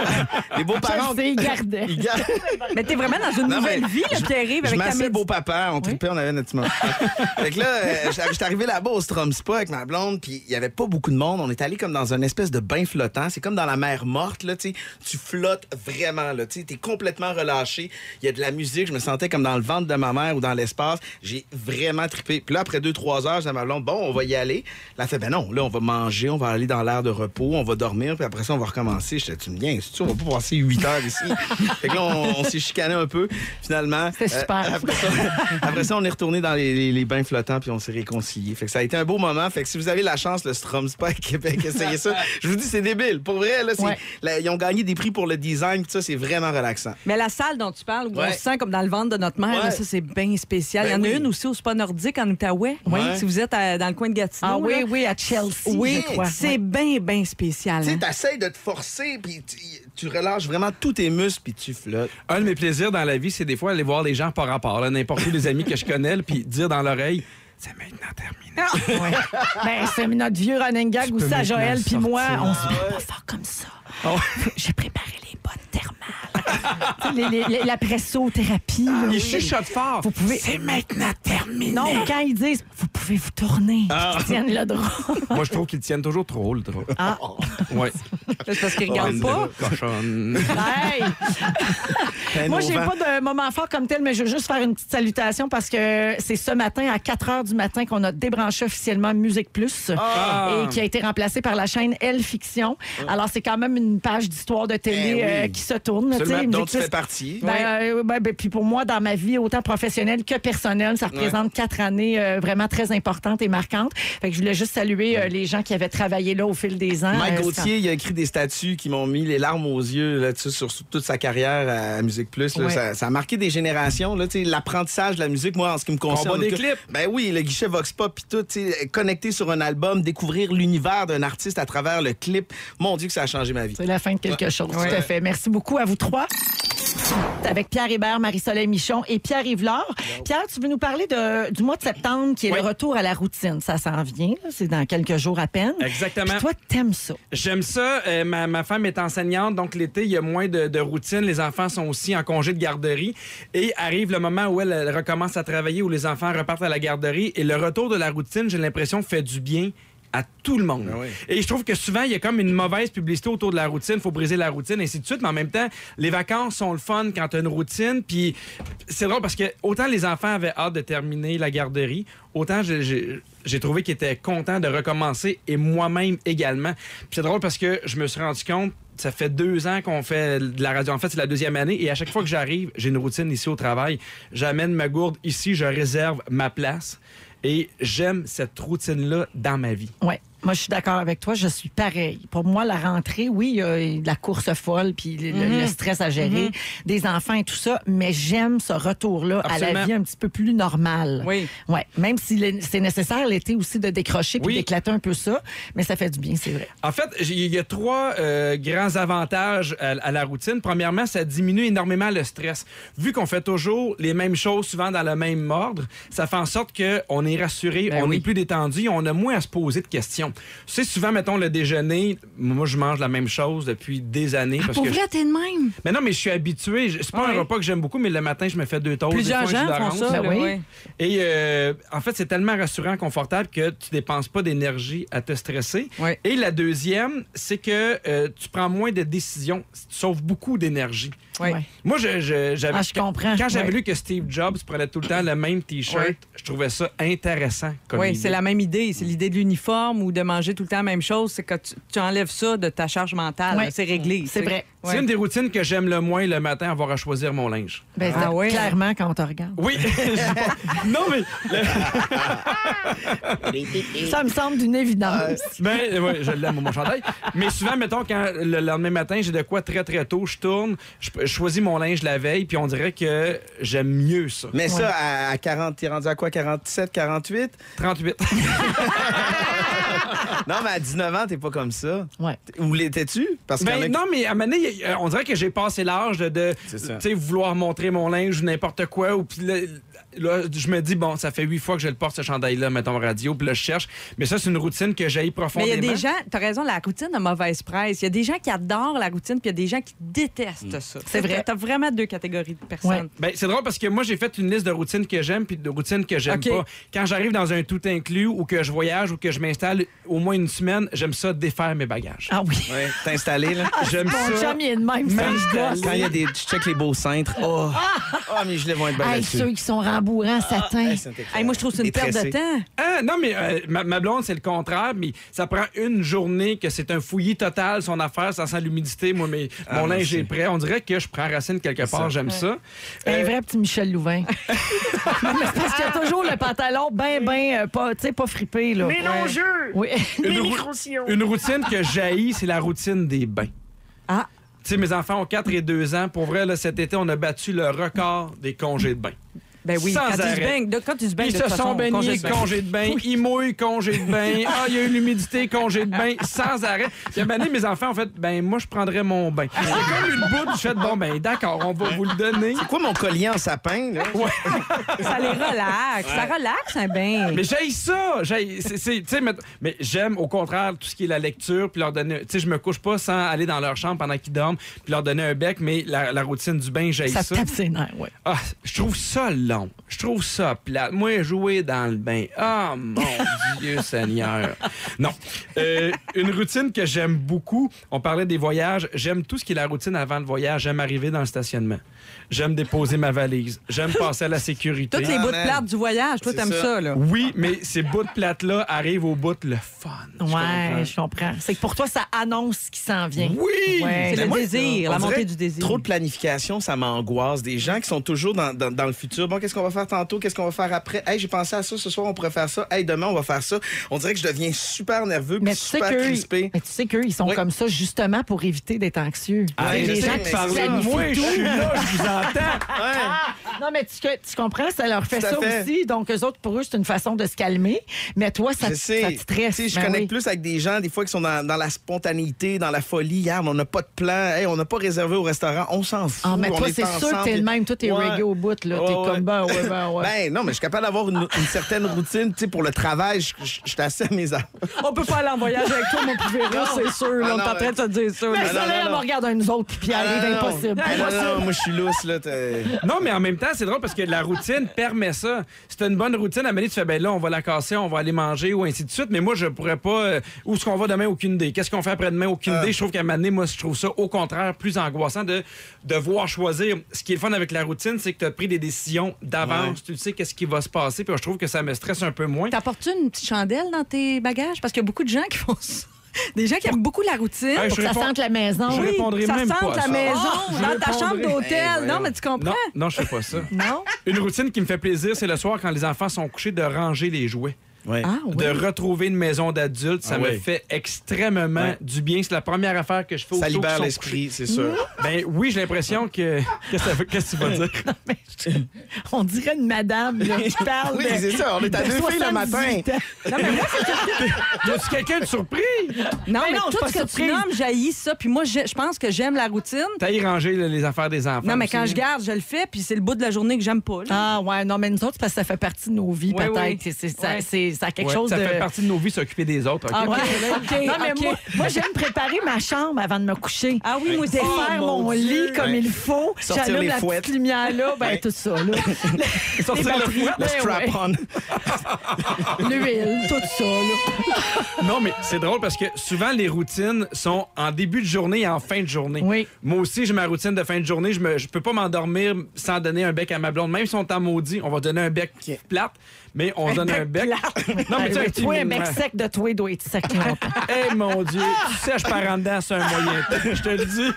les beaux-parents. Je sais, ils gardaient. ils gardent- Mais t'es vraiment dans une Non, nouvelle mais vie, là, qui arrive Je avec ta massais médecine. beau-papa, on tripait, on avait notre petit moment. fait que là, euh, j'étais j'étais arrivé là-bas au Strom Spa avec ma blonde, puis il y avait pas beaucoup de monde. On est allé comme dans une espèce de bain flottant. C'est comme dans la mer morte, là, tu sais. Tu flottes vraiment, là, tu sais. T'es complètement relâché. Il y a de la musique. Je me sentais comme dans le ventre de ma mère ou dans l'espace. J'ai vraiment trippé. Puis là, après deux, trois heures, j'ai dit à ma blonde, bon, on va y aller. Là, elle fait, ben non, là, on va manger, on va aller dans l'air de repos, on va dormir, puis après ça, on va recommencer. J'étais, tu me viens, c'est on va pas passer huit heures ici. fait que là, on, on s'est chicané un peu, finalement. C'était super. après, ça, après ça, on est retourné dans les, les- les bains flottants, puis on s'est réconciliés. Fait que ça a été un beau moment. Fait que si vous avez la chance, le Strom Spa Québec, essayez ça. Je vous dis, c'est débile. Pour vrai, là, c'est- Ouais. là, ils ont gagné des prix pour le design, puis ça, c'est vraiment relaxant. Mais la salle dont tu parles, où on se sent comme dans le ventre de notre mère, Ouais. là, ça, c'est bien spécial. Il y en Ben a oui. une aussi au Spa Nordique en Outaouais. Ouais. Si vous êtes à- dans le coin de Gatineau. Ah oui, là. oui, à Chelsea, Oui, c'est bien, bien spécial. Tu sais, hein. de te forcer, puis tu, tu relâches vraiment tous tes muscles, puis tu flottes. Un de mes plaisirs dans la vie, c'est des fois aller voir les gens par rapport, là, n'importe où, des amis que je connais, puis dire dans l'oreille, c'est maintenant terminé. Ouais. Ben, c'est notre vieux running gag à maintenant Joël puis moi. On se parle pas fort comme ça. J'ai préparé les bonnes thermales. Tu sais, les- les- les- la pressothérapie. là. Il chuchote fort. Vous pouvez- C'est maintenant terminé. Non, quand ils disent vous pouvez vous tourner, Ah. ils tiennent le drap. Moi, je trouve qu'ils tiennent toujours trop, le drap. Ah. Ouais. C'est parce qu'ils regardent pas. Cochonne. Hey! Ben, Moi, j'ai pas de moment fort comme tel, mais je veux juste faire une petite salutation parce que c'est ce matin, à 4 h du matin, qu'on a débranché officiellement Musique Plus Ah. et qui a été remplacé par la chaîne Elle Fiction. Alors, c'est quand même une page d'histoire de télé Eh oui. euh, qui se tourne. Musique dont tu Plus. fais partie. Ben, euh, ben, ben, puis pour moi, dans ma vie, autant professionnelle que personnelle, ça représente quatre années euh, vraiment très importantes et marquantes. Fait que je voulais juste saluer euh, les gens qui avaient travaillé là au fil des ans. Mike Euh, Gauthier, il a écrit des statuts qui m'ont mis les larmes aux yeux là, tu sais, sur, sur toute sa carrière à Musique Plus. là. Ça, ça a marqué des générations. là, tu sais, L'apprentissage de la musique, moi, en ce qui me concerne. Des clips. Ben oui, le guichet Vox Pop, puis tout, tu sais, connecté sur un album, découvrir l'univers d'un artiste à travers le clip. Mon Dieu, que ça a changé ma vie. C'est la fin de quelque chose, tout à fait. Merci beaucoup à vous trois. Avec Pierre Hébert, Marie-Soleil Michon et Pierre Yvelard. Pierre, tu veux nous parler de- du mois de septembre qui est Oui. le retour à la routine. Ça s'en vient, c'est dans quelques jours à peine. Exactement. Puis toi, t'aimes ça. J'aime ça. Euh, ma, ma femme est enseignante, donc l'été, il y a moins de, de routine. Les enfants sont aussi en congé de garderie. Et arrive le moment où elle, elle recommence à travailler, où les enfants repartent à la garderie. Et le retour de la routine, j'ai l'impression, fait du bien à tout le monde. Ah oui. Et je trouve que souvent, il y a comme une mauvaise publicité autour de la routine. Il faut briser la routine, et ainsi de suite. Mais en même temps, les vacances sont le fun quand tu as une routine. Puis c'est drôle parce que autant les enfants avaient hâte de terminer la garderie, autant j'ai trouvé qu'ils étaient contents de recommencer et moi-même également. Puis c'est drôle parce que je me suis rendu compte, ça fait deux ans qu'on fait de la radio. En fait, c'est la deuxième année et à chaque fois que j'arrive, j'ai une routine ici au travail. J'amène ma gourde ici, je réserve ma place et j'aime cette routine-là dans ma vie. Moi, je suis d'accord avec toi. Je suis pareil. Pour moi, la rentrée, oui, il y a de la course folle, puis le, le stress à gérer, des enfants et tout ça, mais j'aime ce retour-là à la vie un petit peu plus normale. Oui. Ouais. Même si c'est nécessaire l'été aussi de décrocher puis Oui. d'éclater un peu ça, mais ça fait du bien, c'est vrai. En fait, il y a trois euh, grands avantages à, à la routine. Premièrement, ça diminue énormément le stress. Vu qu'on fait toujours les mêmes choses, souvent dans le même ordre, ça fait en sorte qu'on est rassuré, Ben on oui. est plus détendu, on a moins à se poser de questions. Tu sais, souvent, mettons, le déjeuner, moi, je mange la même chose depuis des années. parce Pour que vrai, je- t'es de même? Mais non, mais je suis habitué. Je- C'est pas Ouais. un repas que j'aime beaucoup, mais le matin, je me fais deux toasts. Plusieurs gens font ça. Ben oui. Et euh, en fait, c'est tellement rassurant, confortable que tu dépenses pas d'énergie à te stresser. Ouais. Et la deuxième, c'est que euh, tu prends moins de décisions, tu sauves beaucoup d'énergie. Ouais. Ouais. Moi, je, je- j'avais, Ah, je comprends. quand j'avais Ouais. lu que Steve Jobs prenait tout le temps le même T-shirt, Ouais. je trouvais ça intéressant comme Oui, c'est la même idée. C'est l'idée de l'uniforme ou de manger tout le temps la même chose, c'est que tu, tu enlèves ça de ta charge mentale. C'est réglé. C'est vrai. C'est une des routines que j'aime le moins le matin, avoir à choisir mon linge. Ben, Ah ouais? Clairement, quand on te regarde. Oui. non, mais. le- Ça me semble d'une évidence. Ben, ouais, je l'aime, mon chandail. Mais souvent, mettons, quand le lendemain matin, j'ai de quoi très, très tôt, je tourne, je, je choisis mon linge la veille, puis on dirait que j'aime mieux ça. Mais ça, à, à 40, t'es rendu à quoi? 47, 48? 38. Non, mais à 19 ans, t'es pas comme ça. Ouais. Où l'étais-tu? Parce Ben, non, mais à un moment donné, euh, on dirait que j'ai passé l'âge de, de C'est ça. tu sais, vouloir montrer mon linge ou n'importe quoi. Ou puis là, je me dis, bon, ça fait huit fois que je le porte, ce chandail-là, mettons, radio, puis là, je cherche. Mais ça, c'est une routine que j'ai Mais il profondément. y a des gens, tu as raison, la routine a mauvaise presse. Il y a des gens qui adorent la routine, puis il y a des gens qui détestent ça. C'est vrai. Tu as vraiment deux catégories de personnes. Ouais. Ben, c'est drôle parce que moi, j'ai fait une liste de routines que j'aime puis de routines que j'aime pas. Quand j'arrive dans un tout inclus ou que je voyage ou que je m'installe au moins une semaine, j'aime ça défaire mes bagages. Ah oui. Ouais, t'es installé, là. J'aime Mon ça. chum, il est de même, ça je. Quand il y a des. Tu check les beaux cintres. Oh, oh mes gilets vont être bien Hey, ceux qui sont satin. Hey, c'est incroyable. Hey, moi, je trouve que c'est une perte de temps. Ah, non, mais euh, ma, ma blonde, c'est le contraire, mais ça prend une journée que c'est un fouillis total, son affaire, ça sent l'humidité. Moi, mais Ah, mon linge est prêt. On dirait que je prends racine quelque part, ça. j'aime ça. Un Euh, vrai petit Michel Louvain. Non, mais c'est parce qu'il y a toujours le pantalon bien, bien, pas, tu sais, pas fripé, là. Mélangeux! Oui. une, rou- une routine que j'haïs, c'est la routine des bains. Ah. Tu sais, mes enfants ont 4 et 2 ans. Pour vrai, là, cet été, on a battu le record des congés de bain. Ben oui, Sans quand tu, se arrêt. baignes, de- quand tu se baignes, Ils de se façon, sont baignés, congé de bain. Ils mouillent, congé de bain. Ah, il y a eu l'humidité, congé de bain, sans arrêt. Puis à donné, mes enfants ont fait, ben moi, je prendrais mon bain. Il y a comme une bout, je fais, bon, ben d'accord, on va vous le donner. C'est quoi mon collier en sapin, là? Ça les relaxe. Ça relaxe un bain. Mais j'aille ça. Sais, mais, mais j'aime au contraire tout ce qui est la lecture, puis leur donner. Tu sais, je me couche pas sans aller dans leur chambre pendant qu'ils dorment, puis leur donner un bec, mais la, la routine du bain, j'aille Ça ça. tape ses nerfs, oui. Ah, je trouve ça long. Je trouve ça plate. Moi, jouer dans le bain. Ah, mon Dieu Seigneur. Non. Euh, une routine que j'aime beaucoup. On parlait des voyages. J'aime tout ce qui est la routine avant le voyage. J'aime arriver dans le stationnement. J'aime déposer ma valise. J'aime passer à la sécurité. Toutes les Ah, bouts de plate du voyage, toi, t'aimes ça. ça, là. Oui, mais ces bouts de plate-là arrivent au bout le fun. Ouais, je comprends. C'est que pour toi, ça annonce ce qui s'en vient. Oui! Ouais. C'est le moi, désir, la montée du désir. Trop de planification, ça m'angoisse. Des gens qui sont toujours dans, dans- dans le futur. Bon, qu'est-ce qu'on va faire tantôt? Qu'est-ce qu'on va faire après? Hey, j'ai pensé à ça. Ce soir, on pourrait faire ça. Hey, demain, on va faire ça. On dirait que je deviens super nerveux Mais tu sais super qu'eux, crispé. mais tu sais qu'eux, ils sont Oui. comme ça justement pour éviter d'être anxieux. Ah, les sais, gens qui de planifient moi, je tout. suis là, je vous entends. Non, mais tu, tu comprends, ça leur fait Tout à ça fait. aussi. Donc, eux autres, pour eux, c'est une façon de se calmer. Mais toi, ça, je te- sais. ça te stresse. Tu sais, je Ben connecte oui. plus avec des gens, des fois, qui sont dans, dans la spontanéité, dans la folie. Hier, on n'a pas de plan. Hey, on n'a pas réservé au restaurant. On s'en fout. Ah, mais on toi, est c'est sûr ensemble, que t'es le même. Toi, t'es Ouais. reggae au bout. là. T'es ouais. comme, ben ouais, ben ouais. Ben non, mais je suis capable d'avoir une, une certaine routine. Tu sais, pour le travail, je, je, je suis assez à mes affaires. On peut pas aller en voyage avec toi, mon Pouvera, c'est sûr. là, Ah, on est non, en train de te dire ça. Mais non, non, non. elle me regarde à nous autres, puis Ah, non, non. impossible. Ah, non, non, moi, je suis lousse, là. Non, mais en même temps, c'est drôle parce que la routine permet ça. C'est une bonne routine. À donné, tu fais, ben là, on va la casser, on va aller manger ou ainsi de suite. Mais moi, je pourrais pas. euh, où est-ce qu'on va demain? Aucune idée. Qu'est-ce qu'on fait après-demain? Aucune Ah. idée. Je trouve qu'à un moment donné, moi, je trouve ça au contraire plus angoissant de devoir choisir. Ce qui est le fun avec la routine, c'est que tu as pris des décisions d'avance. Tu sais qu'est-ce qui va se passer. Puis je trouve que ça me stresse un peu moins. T'apportes-tu une petite chandelle dans tes bagages? Parce qu'il y a beaucoup de gens qui font ça. Des gens qui aiment beaucoup la routine. Hey, Pour que ça sente la maison. Je Oui, répondrai ça même sente pas la ça. maison, Ah, dans ta chambre d'hôtel. Hey, non, mais tu comprends? Non, non, je fais pas ça. Non? Une routine qui me fait plaisir, c'est le soir quand les enfants sont couchés de ranger les jouets. Ouais. Ah, oui. De retrouver une maison d'adulte, ça Ah me oui. fait extrêmement Ouais. du bien. C'est la première affaire que je fais Ça libère l'esprit, c'est sûr. Ben oui, j'ai l'impression que. Qu'est-ce que tu vas dire? Mais je- On dirait une madame là, qui parle. Oui, de- c'est ça, on est à de deux filles le 78 matin. Non, mais moi, Y a-tu quelqu'un de surpris? non, Mais mais non, tout pas ce que tu nommes, j'haïs ça. Puis moi, je, pense que j'aime la routine. T'as y ranger là, les affaires des enfants. Non, mais quand je garde, je le fais, puis c'est le bout de la journée que j'aime pas. là. Ah, ouais, non, mais nous autres, c'est parce que ça fait partie de nos vies, Oui, peut-être. oui. C'est- c'est- Ça, ça a quelque Ouais, chose ça de. fait partie de nos vies s'occuper des autres. ok? Ah, Ouais. OK, non, mais OK. moi, moi j'aime préparer ma chambre avant de me coucher. Ah oui, moi. Défaire Oh, mon, mon lit comme Ouais. il faut. Sortir J'allume les la fouettes. petite lumière là, ben tout ça, là. Sortir le fouet. Le ben strap-on. L'huile, tout ça, là. Non, mais c'est drôle parce que souvent, les routines sont en début de journée et en fin de journée. Oui. Moi aussi, j'ai ma routine de fin de journée. Je, me, je peux pas m'endormir sans donner un bec à ma blonde. Même si on t'en maudit, on va donner un bec plate. Mais on donne un bec. Non, mais tu sais, un bec sec de toi doit être sec. Eh mon Dieu, tu sèches par en dedans, c'est un moyen temps, je te le dis.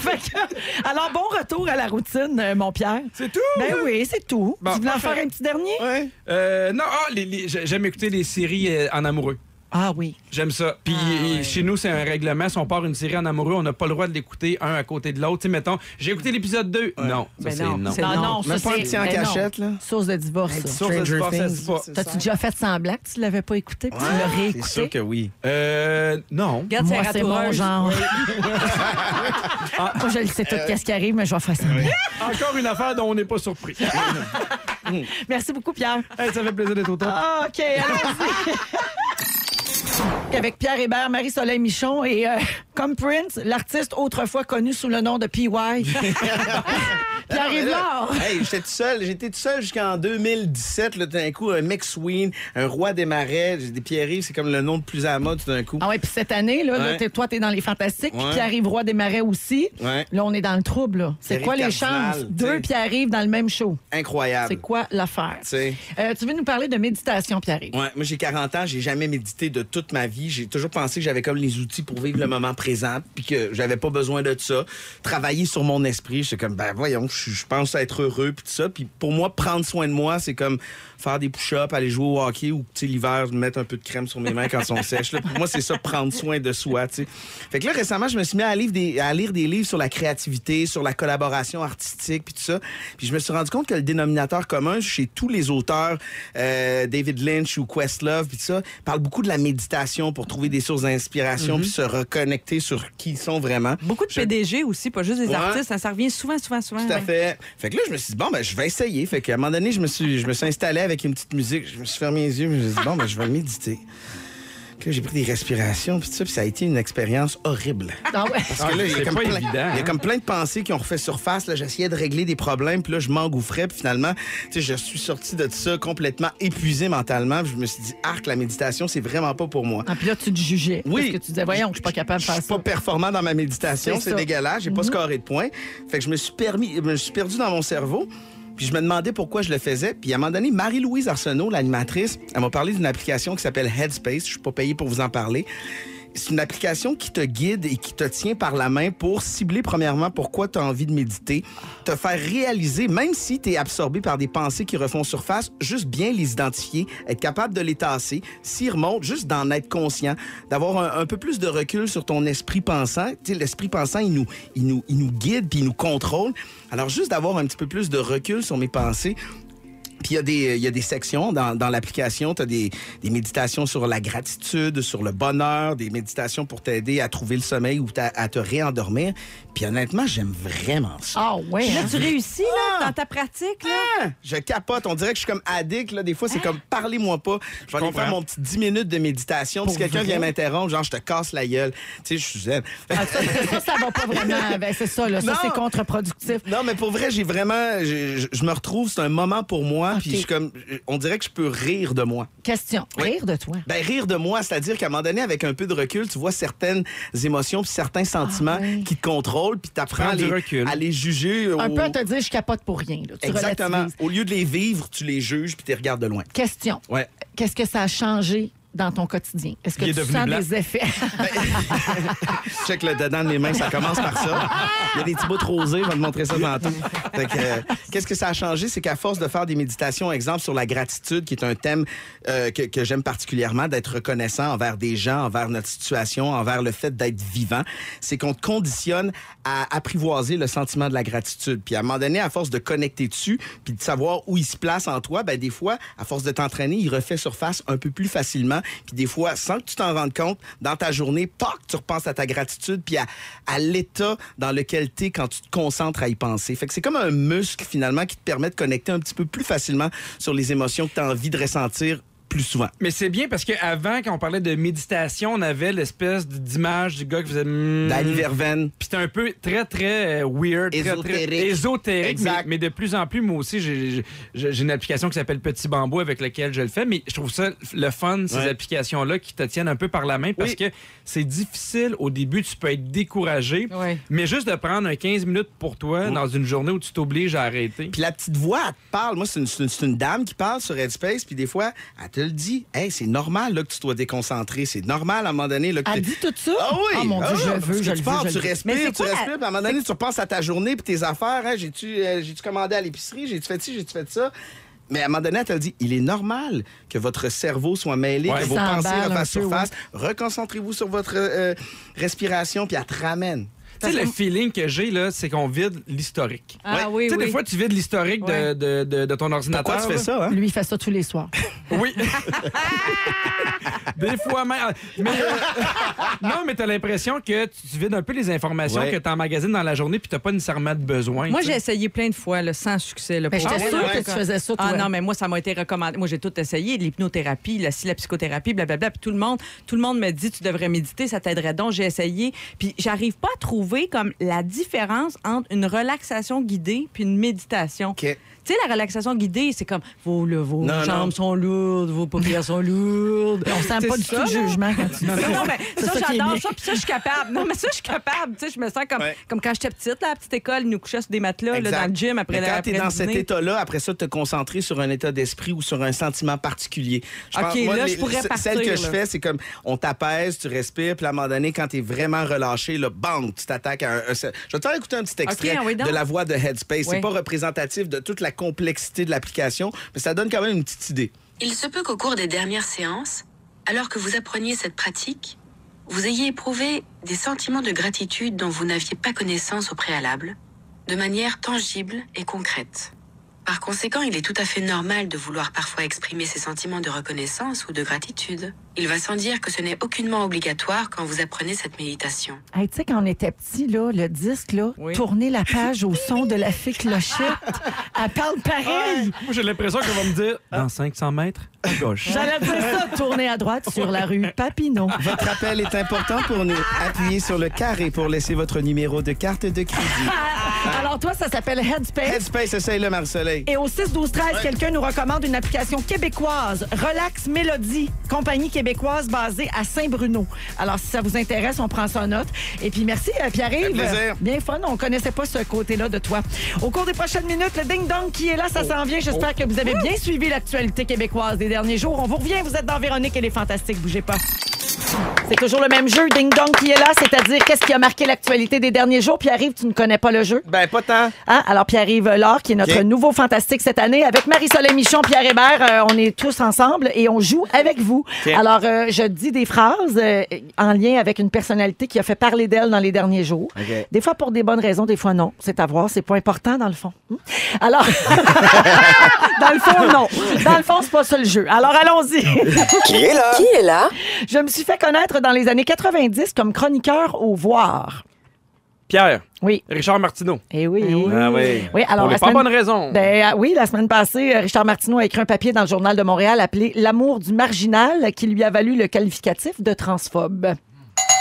Fait que- alors, bon retour à la routine, euh, mon Pierre. C'est tout? Ben oui, c'est tout. Bon, tu voulais en faire un petit dernier? Ouais. Euh, non, ah, les- les- j'ai- j'aime écouter les séries euh, en amoureux. Ah oui. J'aime ça. Puis Ah, ouais. chez nous, c'est un règlement. Si on part une série en amoureux, on n'a pas le droit de l'écouter un à côté de l'autre. Tu sais, mettons, j'ai écouté l'épisode 2. Non, ça, Ben c'est non, non. c'est- Non, non. Même ça, pas un petit en ben cachette, là. Source de divorce. ça. Source de divorce, ça se Things. dit pas. C'est T'as-tu ça. déjà fait semblant que tu l'avais pas écouté? Puis tu l'as Ouais, C'est réécouté? sûr que oui. Euh, non. Regarde, Moi, c'est mon genre. Moi, je le sais tout qu'est-ce qui arrive, mais je vais faire semblant. Encore une affaire dont on n'est pas surpris. Merci beaucoup, Pierre. Hey, ça fait plaisir d'être au top. Ah, OK, allons-y. Avec Pierre Hébert, Marie-Soleil Michon et euh, Prince, l'artiste autrefois connu sous le nom de PY. Pierre Hébert. Hey, j'étais tout seul. J'étais tout seul jusqu'en 2017. Là, tout d'un coup, un McSween, un roi des marais. J'ai des Pierre-Yves, c'est comme le nom de plus à la mode tout d'un coup. Ah ouais, puis cette année, là, là, t'es- toi, t'es dans les fantastiques, puis. Pierre-Yves Roy des Marais aussi. Ouais. Là, on est dans le trouble, là. C'est Pierre-Yves quoi les Cardinal, chances? Deux. Pierre-Yves dans le même show? Incroyable. C'est quoi l'affaire? Euh, tu veux nous parler de méditation, Pierre-Yves? Ouais, moi j'ai 40 ans, j'ai jamais médité de toute ma vie. J'ai toujours pensé que j'avais comme les outils pour vivre le moment présent, puis que j'avais pas besoin de ça. Travailler sur mon esprit, j'étais comme ben voyons, je je pense être heureux puis tout ça. Puis pour moi, prendre soin de moi, c'est comme faire des push-ups, aller jouer au hockey ou tu sais l'hiver mettre un peu de crème sur mes mains quand elles sont sèches. Là. Pour moi, c'est ça prendre soin de soi. Fait que là récemment, je me suis mis à lire des, à lire des livres sur la créativité, sur la collaboration artistique puis tout ça. Puis je me suis rendu compte que le dénominateur commun chez tous les auteurs, euh, David Lynch ou Questlove puis tout ça, parle beaucoup de la méditation pour trouver des sources d'inspiration puis se reconnecter sur qui ils sont vraiment. Beaucoup de Je- PDG aussi, pas juste des Ouais. artistes. Ça revient souvent, souvent, souvent. Tout à ouais. fait. Fait que là, je me suis dit, bon, ben, je vais essayer. Fait qu'à un moment donné, je me suis, je me suis installé avec une petite musique. Je me suis fermé les yeux. Je me suis dit, bon, ben, je vais méditer. Puis là, j'ai pris des respirations, puis tout ça, puis ça a été une expérience horrible. Ah ouais. Parce que là, il y a c'est comme pas plein, évident, il y a hein? comme plein de pensées qui ont refait surface. Là, j'essayais de régler des problèmes, puis là, je m'engouffrais, puis finalement, tu sais, je suis sorti de ça complètement épuisé mentalement. Puis je me suis dit, arc, la méditation, c'est vraiment pas pour moi. Ah, puis là, tu te jugeais. Oui. Parce que tu disais, voyons, je suis pas capable de Je faire suis ça. pas performant dans ma méditation, C'est dégueulasse, j'ai pas scoré de points. Fait que je me suis permis, je me suis perdu dans mon cerveau. Puis je me demandais pourquoi je le faisais. Puis à un moment donné, Marie-Louise Arsenault, l'animatrice, elle m'a parlé d'une application qui s'appelle Headspace. Je suis pas payé pour vous en parler. C'est une application qui te guide et qui te tient par la main pour cibler premièrement pourquoi tu as envie de méditer, te faire réaliser, même si tu es absorbé par des pensées qui refont surface, juste bien les identifier, être capable de les tasser, s'ils remontent, juste d'en être conscient, d'avoir un, peu plus de recul sur ton esprit pensant. L'esprit pensant, il nous, il, nous, il nous guide puis il nous contrôle. Alors juste d'avoir un petit peu plus de recul sur mes pensées, puis il y, a des- y a des sections dans, dans l'application. Tu des, des méditations sur la gratitude, sur le bonheur, des méditations pour t'aider à trouver le sommeil ou à te réendormir. Puis honnêtement, j'aime vraiment ça. Ah ouais. Là, hein? tu réussis là, Ah! dans ta pratique. Là? Ah, Je capote. On dirait que je suis comme addict. Là. Des fois, c'est comme parlez-moi pas. Je vais aller faire mon petit 10 minutes de méditation. Puis si quelqu'un vient m'interrompre, genre, je te casse la gueule. Tu sais, je suis zen. Ah, ça, ça, ça va pas vraiment. Ben, c'est ça, là. Ça, c'est contre-productif. Non, mais pour vrai, j'ai vraiment. Je, me retrouve, c'est un moment pour moi. Puis je suis comme. On dirait que je peux rire de moi. Question. Oui. Rire de toi? Ben, rire de moi, c'est-à-dire qu'à un moment donné, avec un peu de recul, tu vois certaines émotions puis certains sentiments Ah, qui te contrôlent, puis tu apprends prends à du les, recul. à les juger. Un au- peu à te dire, je capote pour rien. là. Tu Exactement. relativises. Au lieu de les vivre, tu les juges puis tu les regardes de loin. Question. Ouais. Qu'est-ce que ça a changé dans ton quotidien? Est-ce que Il est tu devenu sens blanc. des effets? Check le dedans de mes mains, ça commence par ça. Il y a des petits bouts de rosé, je vais te montrer ça tantôt. Euh, Qu'est-ce que ça a changé? C'est qu'à force de faire des méditations, exemple, sur la gratitude, qui est un thème euh, que, que j'aime particulièrement, d'être reconnaissant envers des gens, envers notre situation, envers le fait d'être vivant, c'est qu'on te conditionne à apprivoiser le sentiment de la gratitude. Puis à un moment donné, à force de connecter dessus, puis de savoir où il se place en toi, ben des fois, à force de t'entraîner, il refait surface un peu plus facilement. Puis des fois, sans que tu t'en rendes compte, dans ta journée, pac, tu repenses à ta gratitude, puis à, à l'état dans lequel tu es quand tu te concentres à y penser. Fait que c'est comme un muscle, finalement, qui te permet de connecter un petit peu plus facilement sur les émotions que tu as envie de ressentir plus souvent. Mais c'est bien parce qu'avant, quand on parlait de méditation, on avait l'espèce d'image du gars qui faisait. mm, Dani Verven. Puis c'était un peu très, très euh, weird. très, très Ésotérique. ésotérique. Exact. Mais, mais de plus en plus, moi aussi, j'ai une application qui s'appelle Petit Bambou avec laquelle je le fais. Mais je trouve ça le fun, ces Ouais. applications-là qui te tiennent un peu par la main parce Oui. que c'est difficile. Au début, tu peux être découragé. Ouais. Mais juste de prendre un 15 minutes pour toi dans une journée où tu t'obliges à arrêter. Puis la petite voix, elle te parle. Moi, une, c'est une dame qui parle sur Headspace. Puis des fois, elle te le dit. Hey, c'est normal là, que tu dois déconcentrer. C'est normal à un moment donné. Là, que Elle dit tout ça? Ah oui! Oh mon Dieu, Ah, je parce veux, que je tu le pars, veux. je tu le respires, tu quoi? la- respires, puis à un moment donné, tu repenses à ta journée puis tes affaires. Hein, j'ai-tu, euh, j'ai-tu commandé à l'épicerie? J'ai-tu fait ci? J'ai-tu fait ça? Mais à un moment donné, elle te le dit, il est normal que votre cerveau soit mêlé, Ouais. que vos pensées refassent surface. Reconcentrez-vous sur votre euh, respiration, puis elle te ramène. Tu sais, le feeling que j'ai, là, c'est qu'on vide l'historique. Ah oui, Tu sais, oui. des fois, tu vides l'historique de- de, de- de ton ordinateur. Pourquoi tu fais ça, hein? Lui, il fait ça tous les soirs. Oui. Des fois même. Mais, euh, non, mais t'as l'impression que tu vides un peu les informations Ouais. que tu emmagasines dans la journée puis t'as pas nécessairement de besoin. Moi, tu j'ai essayé plein de fois, là, sans succès. Là, Ben, pour J'étais sûre que tu faisais ça, toi. Ah non, mais moi, ça m'a été recommandé. Moi, j'ai tout essayé, l'hypnothérapie, la, la psychothérapie, blablabla. Puis tout le monde, tout le monde me dit, tu devrais méditer, ça t'aiderait donc. J'ai essayé. Puis j'arrive pas à trouver comme la différence entre une relaxation guidée puis une méditation. Tu sais, la relaxation guidée, c'est comme vos, le- vos Non, jambes non. sont lourdes, vos paupières sont lourdes. On sent pas du tout de jugement quand tu dis Non, ça. non, mais ça, j'adore ça, puis ça, je suis capable. Non, mais ça, je suis capable. Tu sais, je me sens comme, Ouais. comme quand j'étais petite, là, à la petite école, ils nous couchaient sur des matelas là, dans le gym après Mais la quand tu es dans cet état-là, après ça, te concentrer sur un état d'esprit ou sur un sentiment particulier. Je OK, là, je pourrais partir, Celle que je fais, c'est comme on t'apaise, tu respires, puis à un moment donné, quand tu es vraiment relâché, là, bang, tu t'attaques à un, un- Je vais te faire écouter un petit extrait de la voix de Headspace. Oui. C'est pas représentatif de toute la complexité de l'application, mais ça donne quand même une petite idée. Il se peut qu'au cours des dernières séances, alors que vous appreniez cette pratique, vous ayez éprouvé des sentiments de gratitude dont vous n'aviez pas connaissance au préalable, de manière tangible et concrète. Par conséquent, il est tout à fait normal de vouloir parfois exprimer ces sentiments de reconnaissance ou de gratitude. Il va sans dire que ce n'est aucunement obligatoire quand vous apprenez cette méditation. Hey, tu sais, quand on était petit, là, le disque, là, Oui. tourner la page au son de la fée clochette, elle parle pareil. Moi, j'ai l'impression qu'on va me dire dans 500 mètres, à gauche. J'allais dire ça, tourner à droite sur la rue Papineau. Votre appel est important pour nous. Appuyez sur le carré pour laisser votre numéro de carte de crédit. Alors toi, ça s'appelle Headspace. Headspace, essaye-le, Marie-Soleil. Et au 6 12 13, quelqu'un nous recommande une application québécoise, Relax Mélodie, compagnie québécoise basée à Saint-Bruno. Alors si ça vous intéresse, on prend ça en note. Et puis merci euh, Pierre-Yves. Bien fun, on connaissait pas ce côté-là de toi. Au cours des prochaines minutes, le ding dong qui est là, ça s'en vient. J'espère que vous avez bien suivi l'actualité québécoise des derniers jours. On vous revient, vous êtes dans Véronique et les Fantastiques, bougez pas. C'est toujours le même jeu, Ding Dong qui est là, c'est-à-dire qu'est-ce qui a marqué l'actualité des derniers jours? Pierre-Yves, tu ne connais pas le jeu? Ben, pas tant. Hein? Alors, Pierre-Yves Laure, qui est notre nouveau fantastique cette année, avec Marie-Soleil Michon, Pierre Hébert, euh, on est tous ensemble et on joue avec vous. Alors, euh, je dis des phrases euh, en lien avec une personnalité qui a fait parler d'elle dans les derniers jours. Des fois pour des bonnes raisons, des fois non. C'est à voir, c'est pas important dans le fond. Hmm? Alors, dans le fond, non. Dans le fond, c'est pas ça le jeu. Alors, allons-y. Qui est là? je me suis fait connaître dans les années 90 comme chroniqueur au voir. Pierre, Oui. Richard Martineau. Eh oui. Ah oui. Oui, alors Pour les pas semaine- bonnes raisons. Ben, euh, oui, la semaine passée, euh, Richard Martineau a écrit un papier dans le Journal de Montréal appelé L'amour du marginal qui lui a valu le qualificatif de transphobe.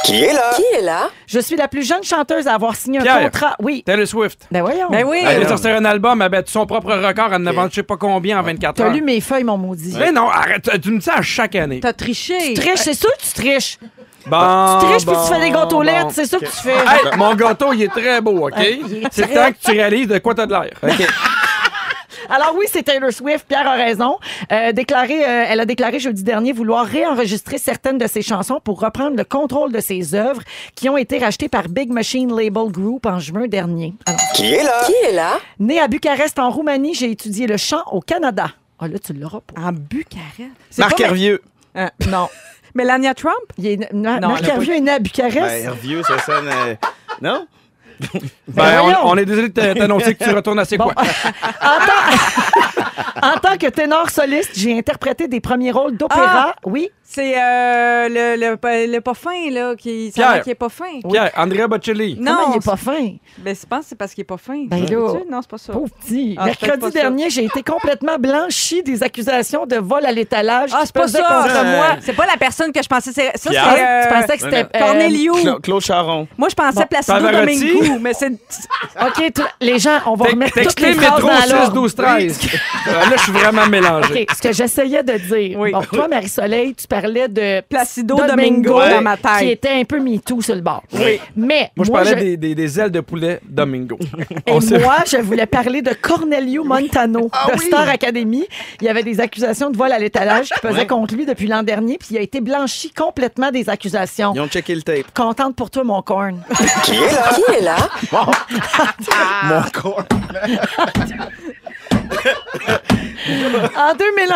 Qui est là? Je suis la plus jeune chanteuse à avoir signé un Pierre. contrat. Oui. Taylor Swift. Ben voyons. Ben oui. Elle a sorti un album, elle a battu son propre record, elle en a vendu je sais pas combien en 24 T'as heures. lu mes feuilles, mon maudit. Mais non, arrête, tu me dis ça à chaque année. T'as triché. Tu triches, c'est sûr que tu triches. Bon, Tu triches puis bon, tu fais des gâteaux bon. lettres, c'est ça que tu fais. Hey, mon gâteau, il est très beau, OK? est C'est le très- temps que tu réalises de quoi t'as de l'air. Alors oui, c'est Taylor Swift. Pierre a raison. Euh, déclaré, euh, elle a déclaré jeudi dernier vouloir réenregistrer certaines de ses chansons pour reprendre le contrôle de ses œuvres qui ont été rachetées par Big Machine Label Group en juin dernier. Alors, Qui est là? Née à Bucarest, en Roumanie, j'ai étudié le chant au Canada. Ah là, tu l'auras pas. En Bucarest? C'est Marc pas- Hervieux. Hein. Non. Mélania Trump? Il est... Na- Non, Marc elle a pas- Hervieux est né à Bucarest. Ben, Hervieux, ça sonne. euh, Non? Ben, voyons. on, on est désolé de t'annoncer que tu retournes à C'est Bon. quoi? en, tant... en tant que ténor soliste, j'ai interprété des premiers rôles d'opéra. Oui. C'est euh, le, le, pas- le pas fin, là, qui, Pierre. qu'il est pas fin. Pierre, Andrea Bocelli. Non, Comment il est pas fin? Ben, je pense que c'est parce qu'il est pas fin. Ben là. Non, c'est pas ça. Pauvre petit. Ah, Mercredi dernier, j'ai été complètement blanchi des accusations de vol à l'étalage. Ah, qui c'est pas ça. contre moi. C'est pas la personne que je pensais. C'est, ça, c'est. Pierre? euh, Tu pensais que c'était. euh, Cornelio. Cla- Claude Charon. Moi, je pensais Bon. Placido Pavarotti? Domingo, mais c'est. OK, les gens, on va remettre toutes Textez les phrases métro dans 6 l'ordre. 12 13. Euh, Là, je suis vraiment mélangé. OK, ce que j'essayais de dire. Oui. Bon, toi, Marie-Soleil, tu parlais de Placido Domingo dans ma tête. qui était un peu MeToo sur le bord. Oui. Mais Moi, je moi, parlais je- Des, des- des ailes de poulet Domingo. Et On moi, je voulais parler de Cornelio Montano Ah de Star Academy. Il y avait des accusations de vol à l'étalage qui pesaient contre lui depuis l'an dernier, puis il a été blanchi complètement des accusations. Ils ont checké le tape. Contente pour toi, mon corn. Qui est là? Mon corps. En 2001,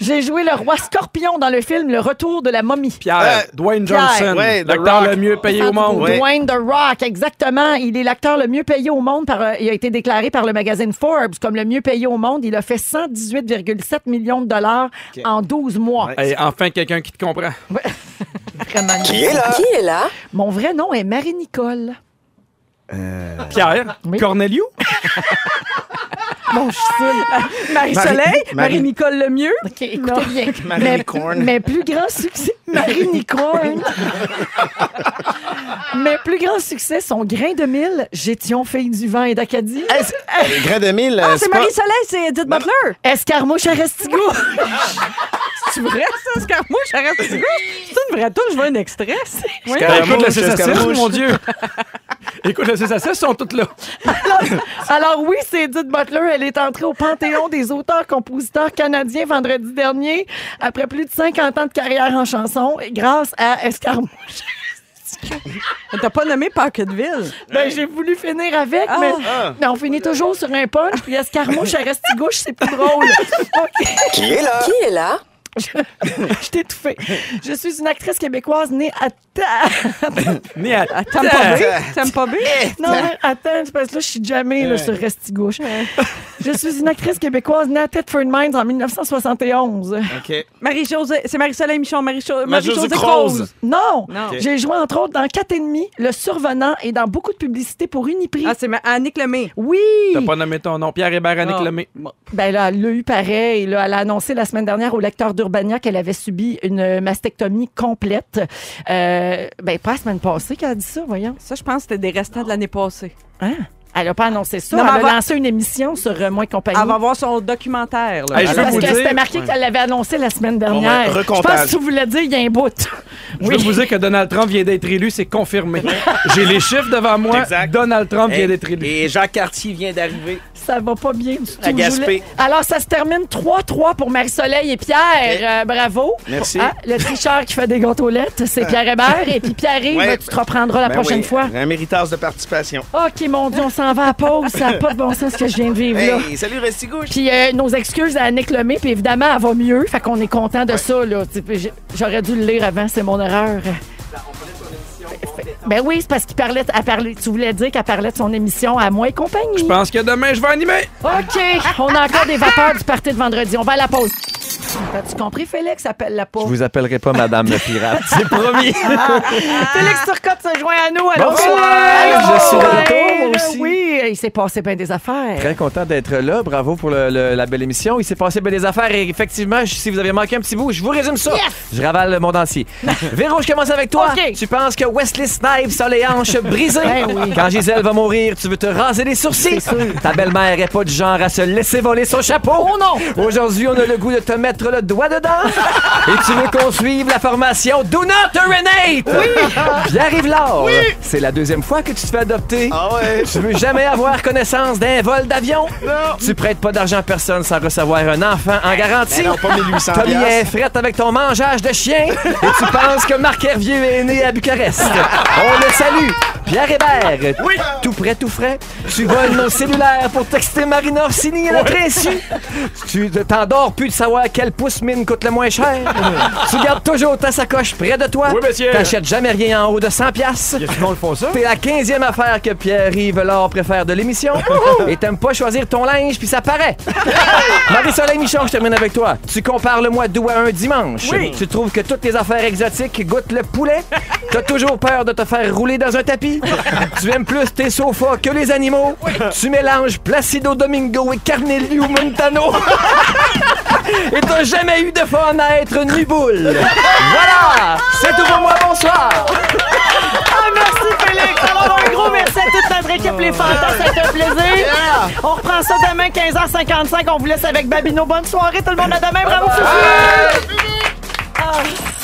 j'ai joué le roi Scorpion dans le film Le Retour de la momie. Pierre, Euh, Dwayne Pierre. Johnson, Ouais, l'acteur Rock. le mieux payé au monde. Ouais. Dwayne The Rock, exactement. Il est l'acteur le mieux payé au monde. Par, euh, il a été déclaré par le magazine Forbes comme le mieux payé au monde. Il a fait 118,7 millions de dollars en 12 mois. Ouais. Hey, enfin, quelqu'un qui te comprend. Vraiment. Qui est là? Qui est là? Mon vrai nom est Marie-Nicole. Pierre, Oui. Cornelio? Bon, je suis. Marie-Soleil, Marie- Marie-Nicole le mieux. OK, écoutez bien. Marie Mais- plus grands succès, Marie Nicorne. Mes plus grands succès sont Grain de mille, J'étions fille du vent et d'Acadie, Les grains de mille, Ah, euh, c'est Marie-Soleil, c'est Edith Butler. Escarmouche à Restigo. C'est vrai, ça, Escarmouche, arrête C'est une vraie tour, je veux un extrait. Oui. Escarmouche, Écoute le 6 à 6, escarmouche. mon Dieu. Écoute, le 6 à 6 sont toutes là. Alors oui, c'est Edith Butler. Elle est entrée au Panthéon des auteurs-compositeurs canadiens vendredi dernier, après plus de 50 ans de carrière en chanson, grâce à Escarmouche. T'as pas nommé Pocketville. Ben, j'ai voulu finir avec, mais, Ah. mais on finit toujours sur un punch, puis Escarmouche à Restigouche, c'est plus drôle. OK. Qui est là? Qui est là? Je t'ai étouffée. Je suis une actrice québécoise née à... Ta... Né à T'aimes pas B? T'aimes pas B? Non, attends, parce que là, je suis jamais là, sur Restigouche. Je suis une actrice québécoise née à Thetford Mines en 1971. OK. Marie-Josée, c'est Marie-Soleil Michon, Marie-Jo- Marie-Josée Marie-Josée Croze. Croze. Non! Non. J'ai joué entre autres dans 4 et demi, Le Survenant et dans beaucoup de publicités pour Uniprix. Ah, c'est ma- Annick Lemay. oui! T'as pas nommé ton nom. Pierre Hébert, Annick. Lemay. Ben là, elle l'a eu pareil. Là, elle a annoncé la semaine dernière au lecteur d'Urbania qu'elle avait subi une mastectomie complète. Euh, ben, pas la semaine passée qu'elle a dit ça, voyons. Ça, je pense que c'était des restants de l'année passée. Hein? Elle n'a pas annoncé ça. Non, elle a elle va- lancé une émission sur euh, Moins Compagnie. Elle va voir son documentaire. Là. Hey, je veux Parce vous que dire- c'était marqué qu'elle l'avait annoncé la semaine ben, dernière. je pense que tu voulais dire il y a un bout. Je veux vous dire que Donald Trump vient d'être élu, c'est confirmé. J'ai les chiffres devant moi. Exact. Donald Trump vient Et, d'être élu. et Jacques Cartier vient d'arriver. Ça va pas bien du tout. À Gaspé. Alors, ça se termine 3-3 pour Marie-Soleil et Pierre. Euh, bravo. Merci. Ah, le tricheur qui fait des gâteaulettes, c'est Pierre Hébert. Et puis Pierre-Yves, Ouais. tu te reprendras la Ben prochaine oui, fois. Un méritage de participation. OK, mon Dieu, on s'en va à pause. Ça n'a pas de bon sens ce que je viens de vivre là. Hey, salut Restigouche. Puis euh, nos excuses à Annick Lemay, puis évidemment, elle va mieux. Fait qu'on est content de ça. J'aurais dû le lire avant, c'est mon erreur. Ben oui, c'est parce qu'il parlait, elle parlait, tu voulais dire qu'elle parlait de son émission à moi et compagnie. Je pense que demain, je vais animer. OK, on a encore des vapeurs du party de vendredi. On va à la pause. As-tu compris, Félix? Appelle la pause. Je vous appellerai pas Madame le pirate. C'est promis. Félix Turcotte se joint à nous. Allô, Bonsoir, Félix? je suis de retour, aussi. Oui, il s'est passé bien des affaires. Très content d'être là. Bravo pour le- le- la belle émission. Il s'est passé bien des affaires et effectivement, je- si vous avez manqué un petit bout, je vous résume ça. Je ravale le monde entier. Véro, je commence avec toi. Tu penses que Wesley Snipes a les hanches brisées? Ben oui. Quand Gisèle va mourir, tu veux te raser les sourcils? Ta belle-mère est pas du genre à se laisser voler son chapeau? Oh non! Aujourd'hui, on a le goût de te mettre le doigt dedans. Et tu veux qu'on suive la formation Do Not Urinate? Oui. Pierre-Yves Laure, c'est la deuxième fois que tu te fais adopter. Ah ouais. Tu veux jamais avoir connaissance d'un vol d'avion? Tu prêtes pas d'argent à personne sans recevoir un enfant en garantie? Ben non, pas 1800 T'as mis un fret avec ton mangeage de chien et tu penses que Marc Hervieux est né à Bucarest. On le salue. Pierre Hébert. Tout prêt, tout frais. Tu voles mon cellulaire pour texter Marina Orsini à notre insu. Tu t'endors plus de savoir quel pouce mine coûte le moins cher. tu gardes toujours ta sacoche près de toi. Oui, monsieur. T'achètes jamais rien en haut de 100 piastres. Y a-tu qu'on le font ça? T'es la 15e affaire que Pierre-Yves Laure préfère de l'émission. Et t'aimes pas choisir ton linge, puis ça paraît. Marie-Soleil Michon, je termine avec toi. Tu compares le mois d'août à un dimanche. Tu trouves que toutes les affaires exotiques goûtent le poulet? T'as toujours peur de te faire rouler dans un tapis? Tu aimes plus tes sofas que les animaux? Tu mélanges Placido Domingo et Carnelio Montano? Et t'as jamais eu de fun à être nuboule. Voilà! C'est tout pour moi, bonsoir! Ah, merci, Félix. Alors, un gros merci à toute notre équipe, les fantas. C'était un plaisir. On reprend ça demain, 15h55. On vous laisse avec Babino. Bonne soirée, tout le monde. À demain. Bravo, Fufu. Ah.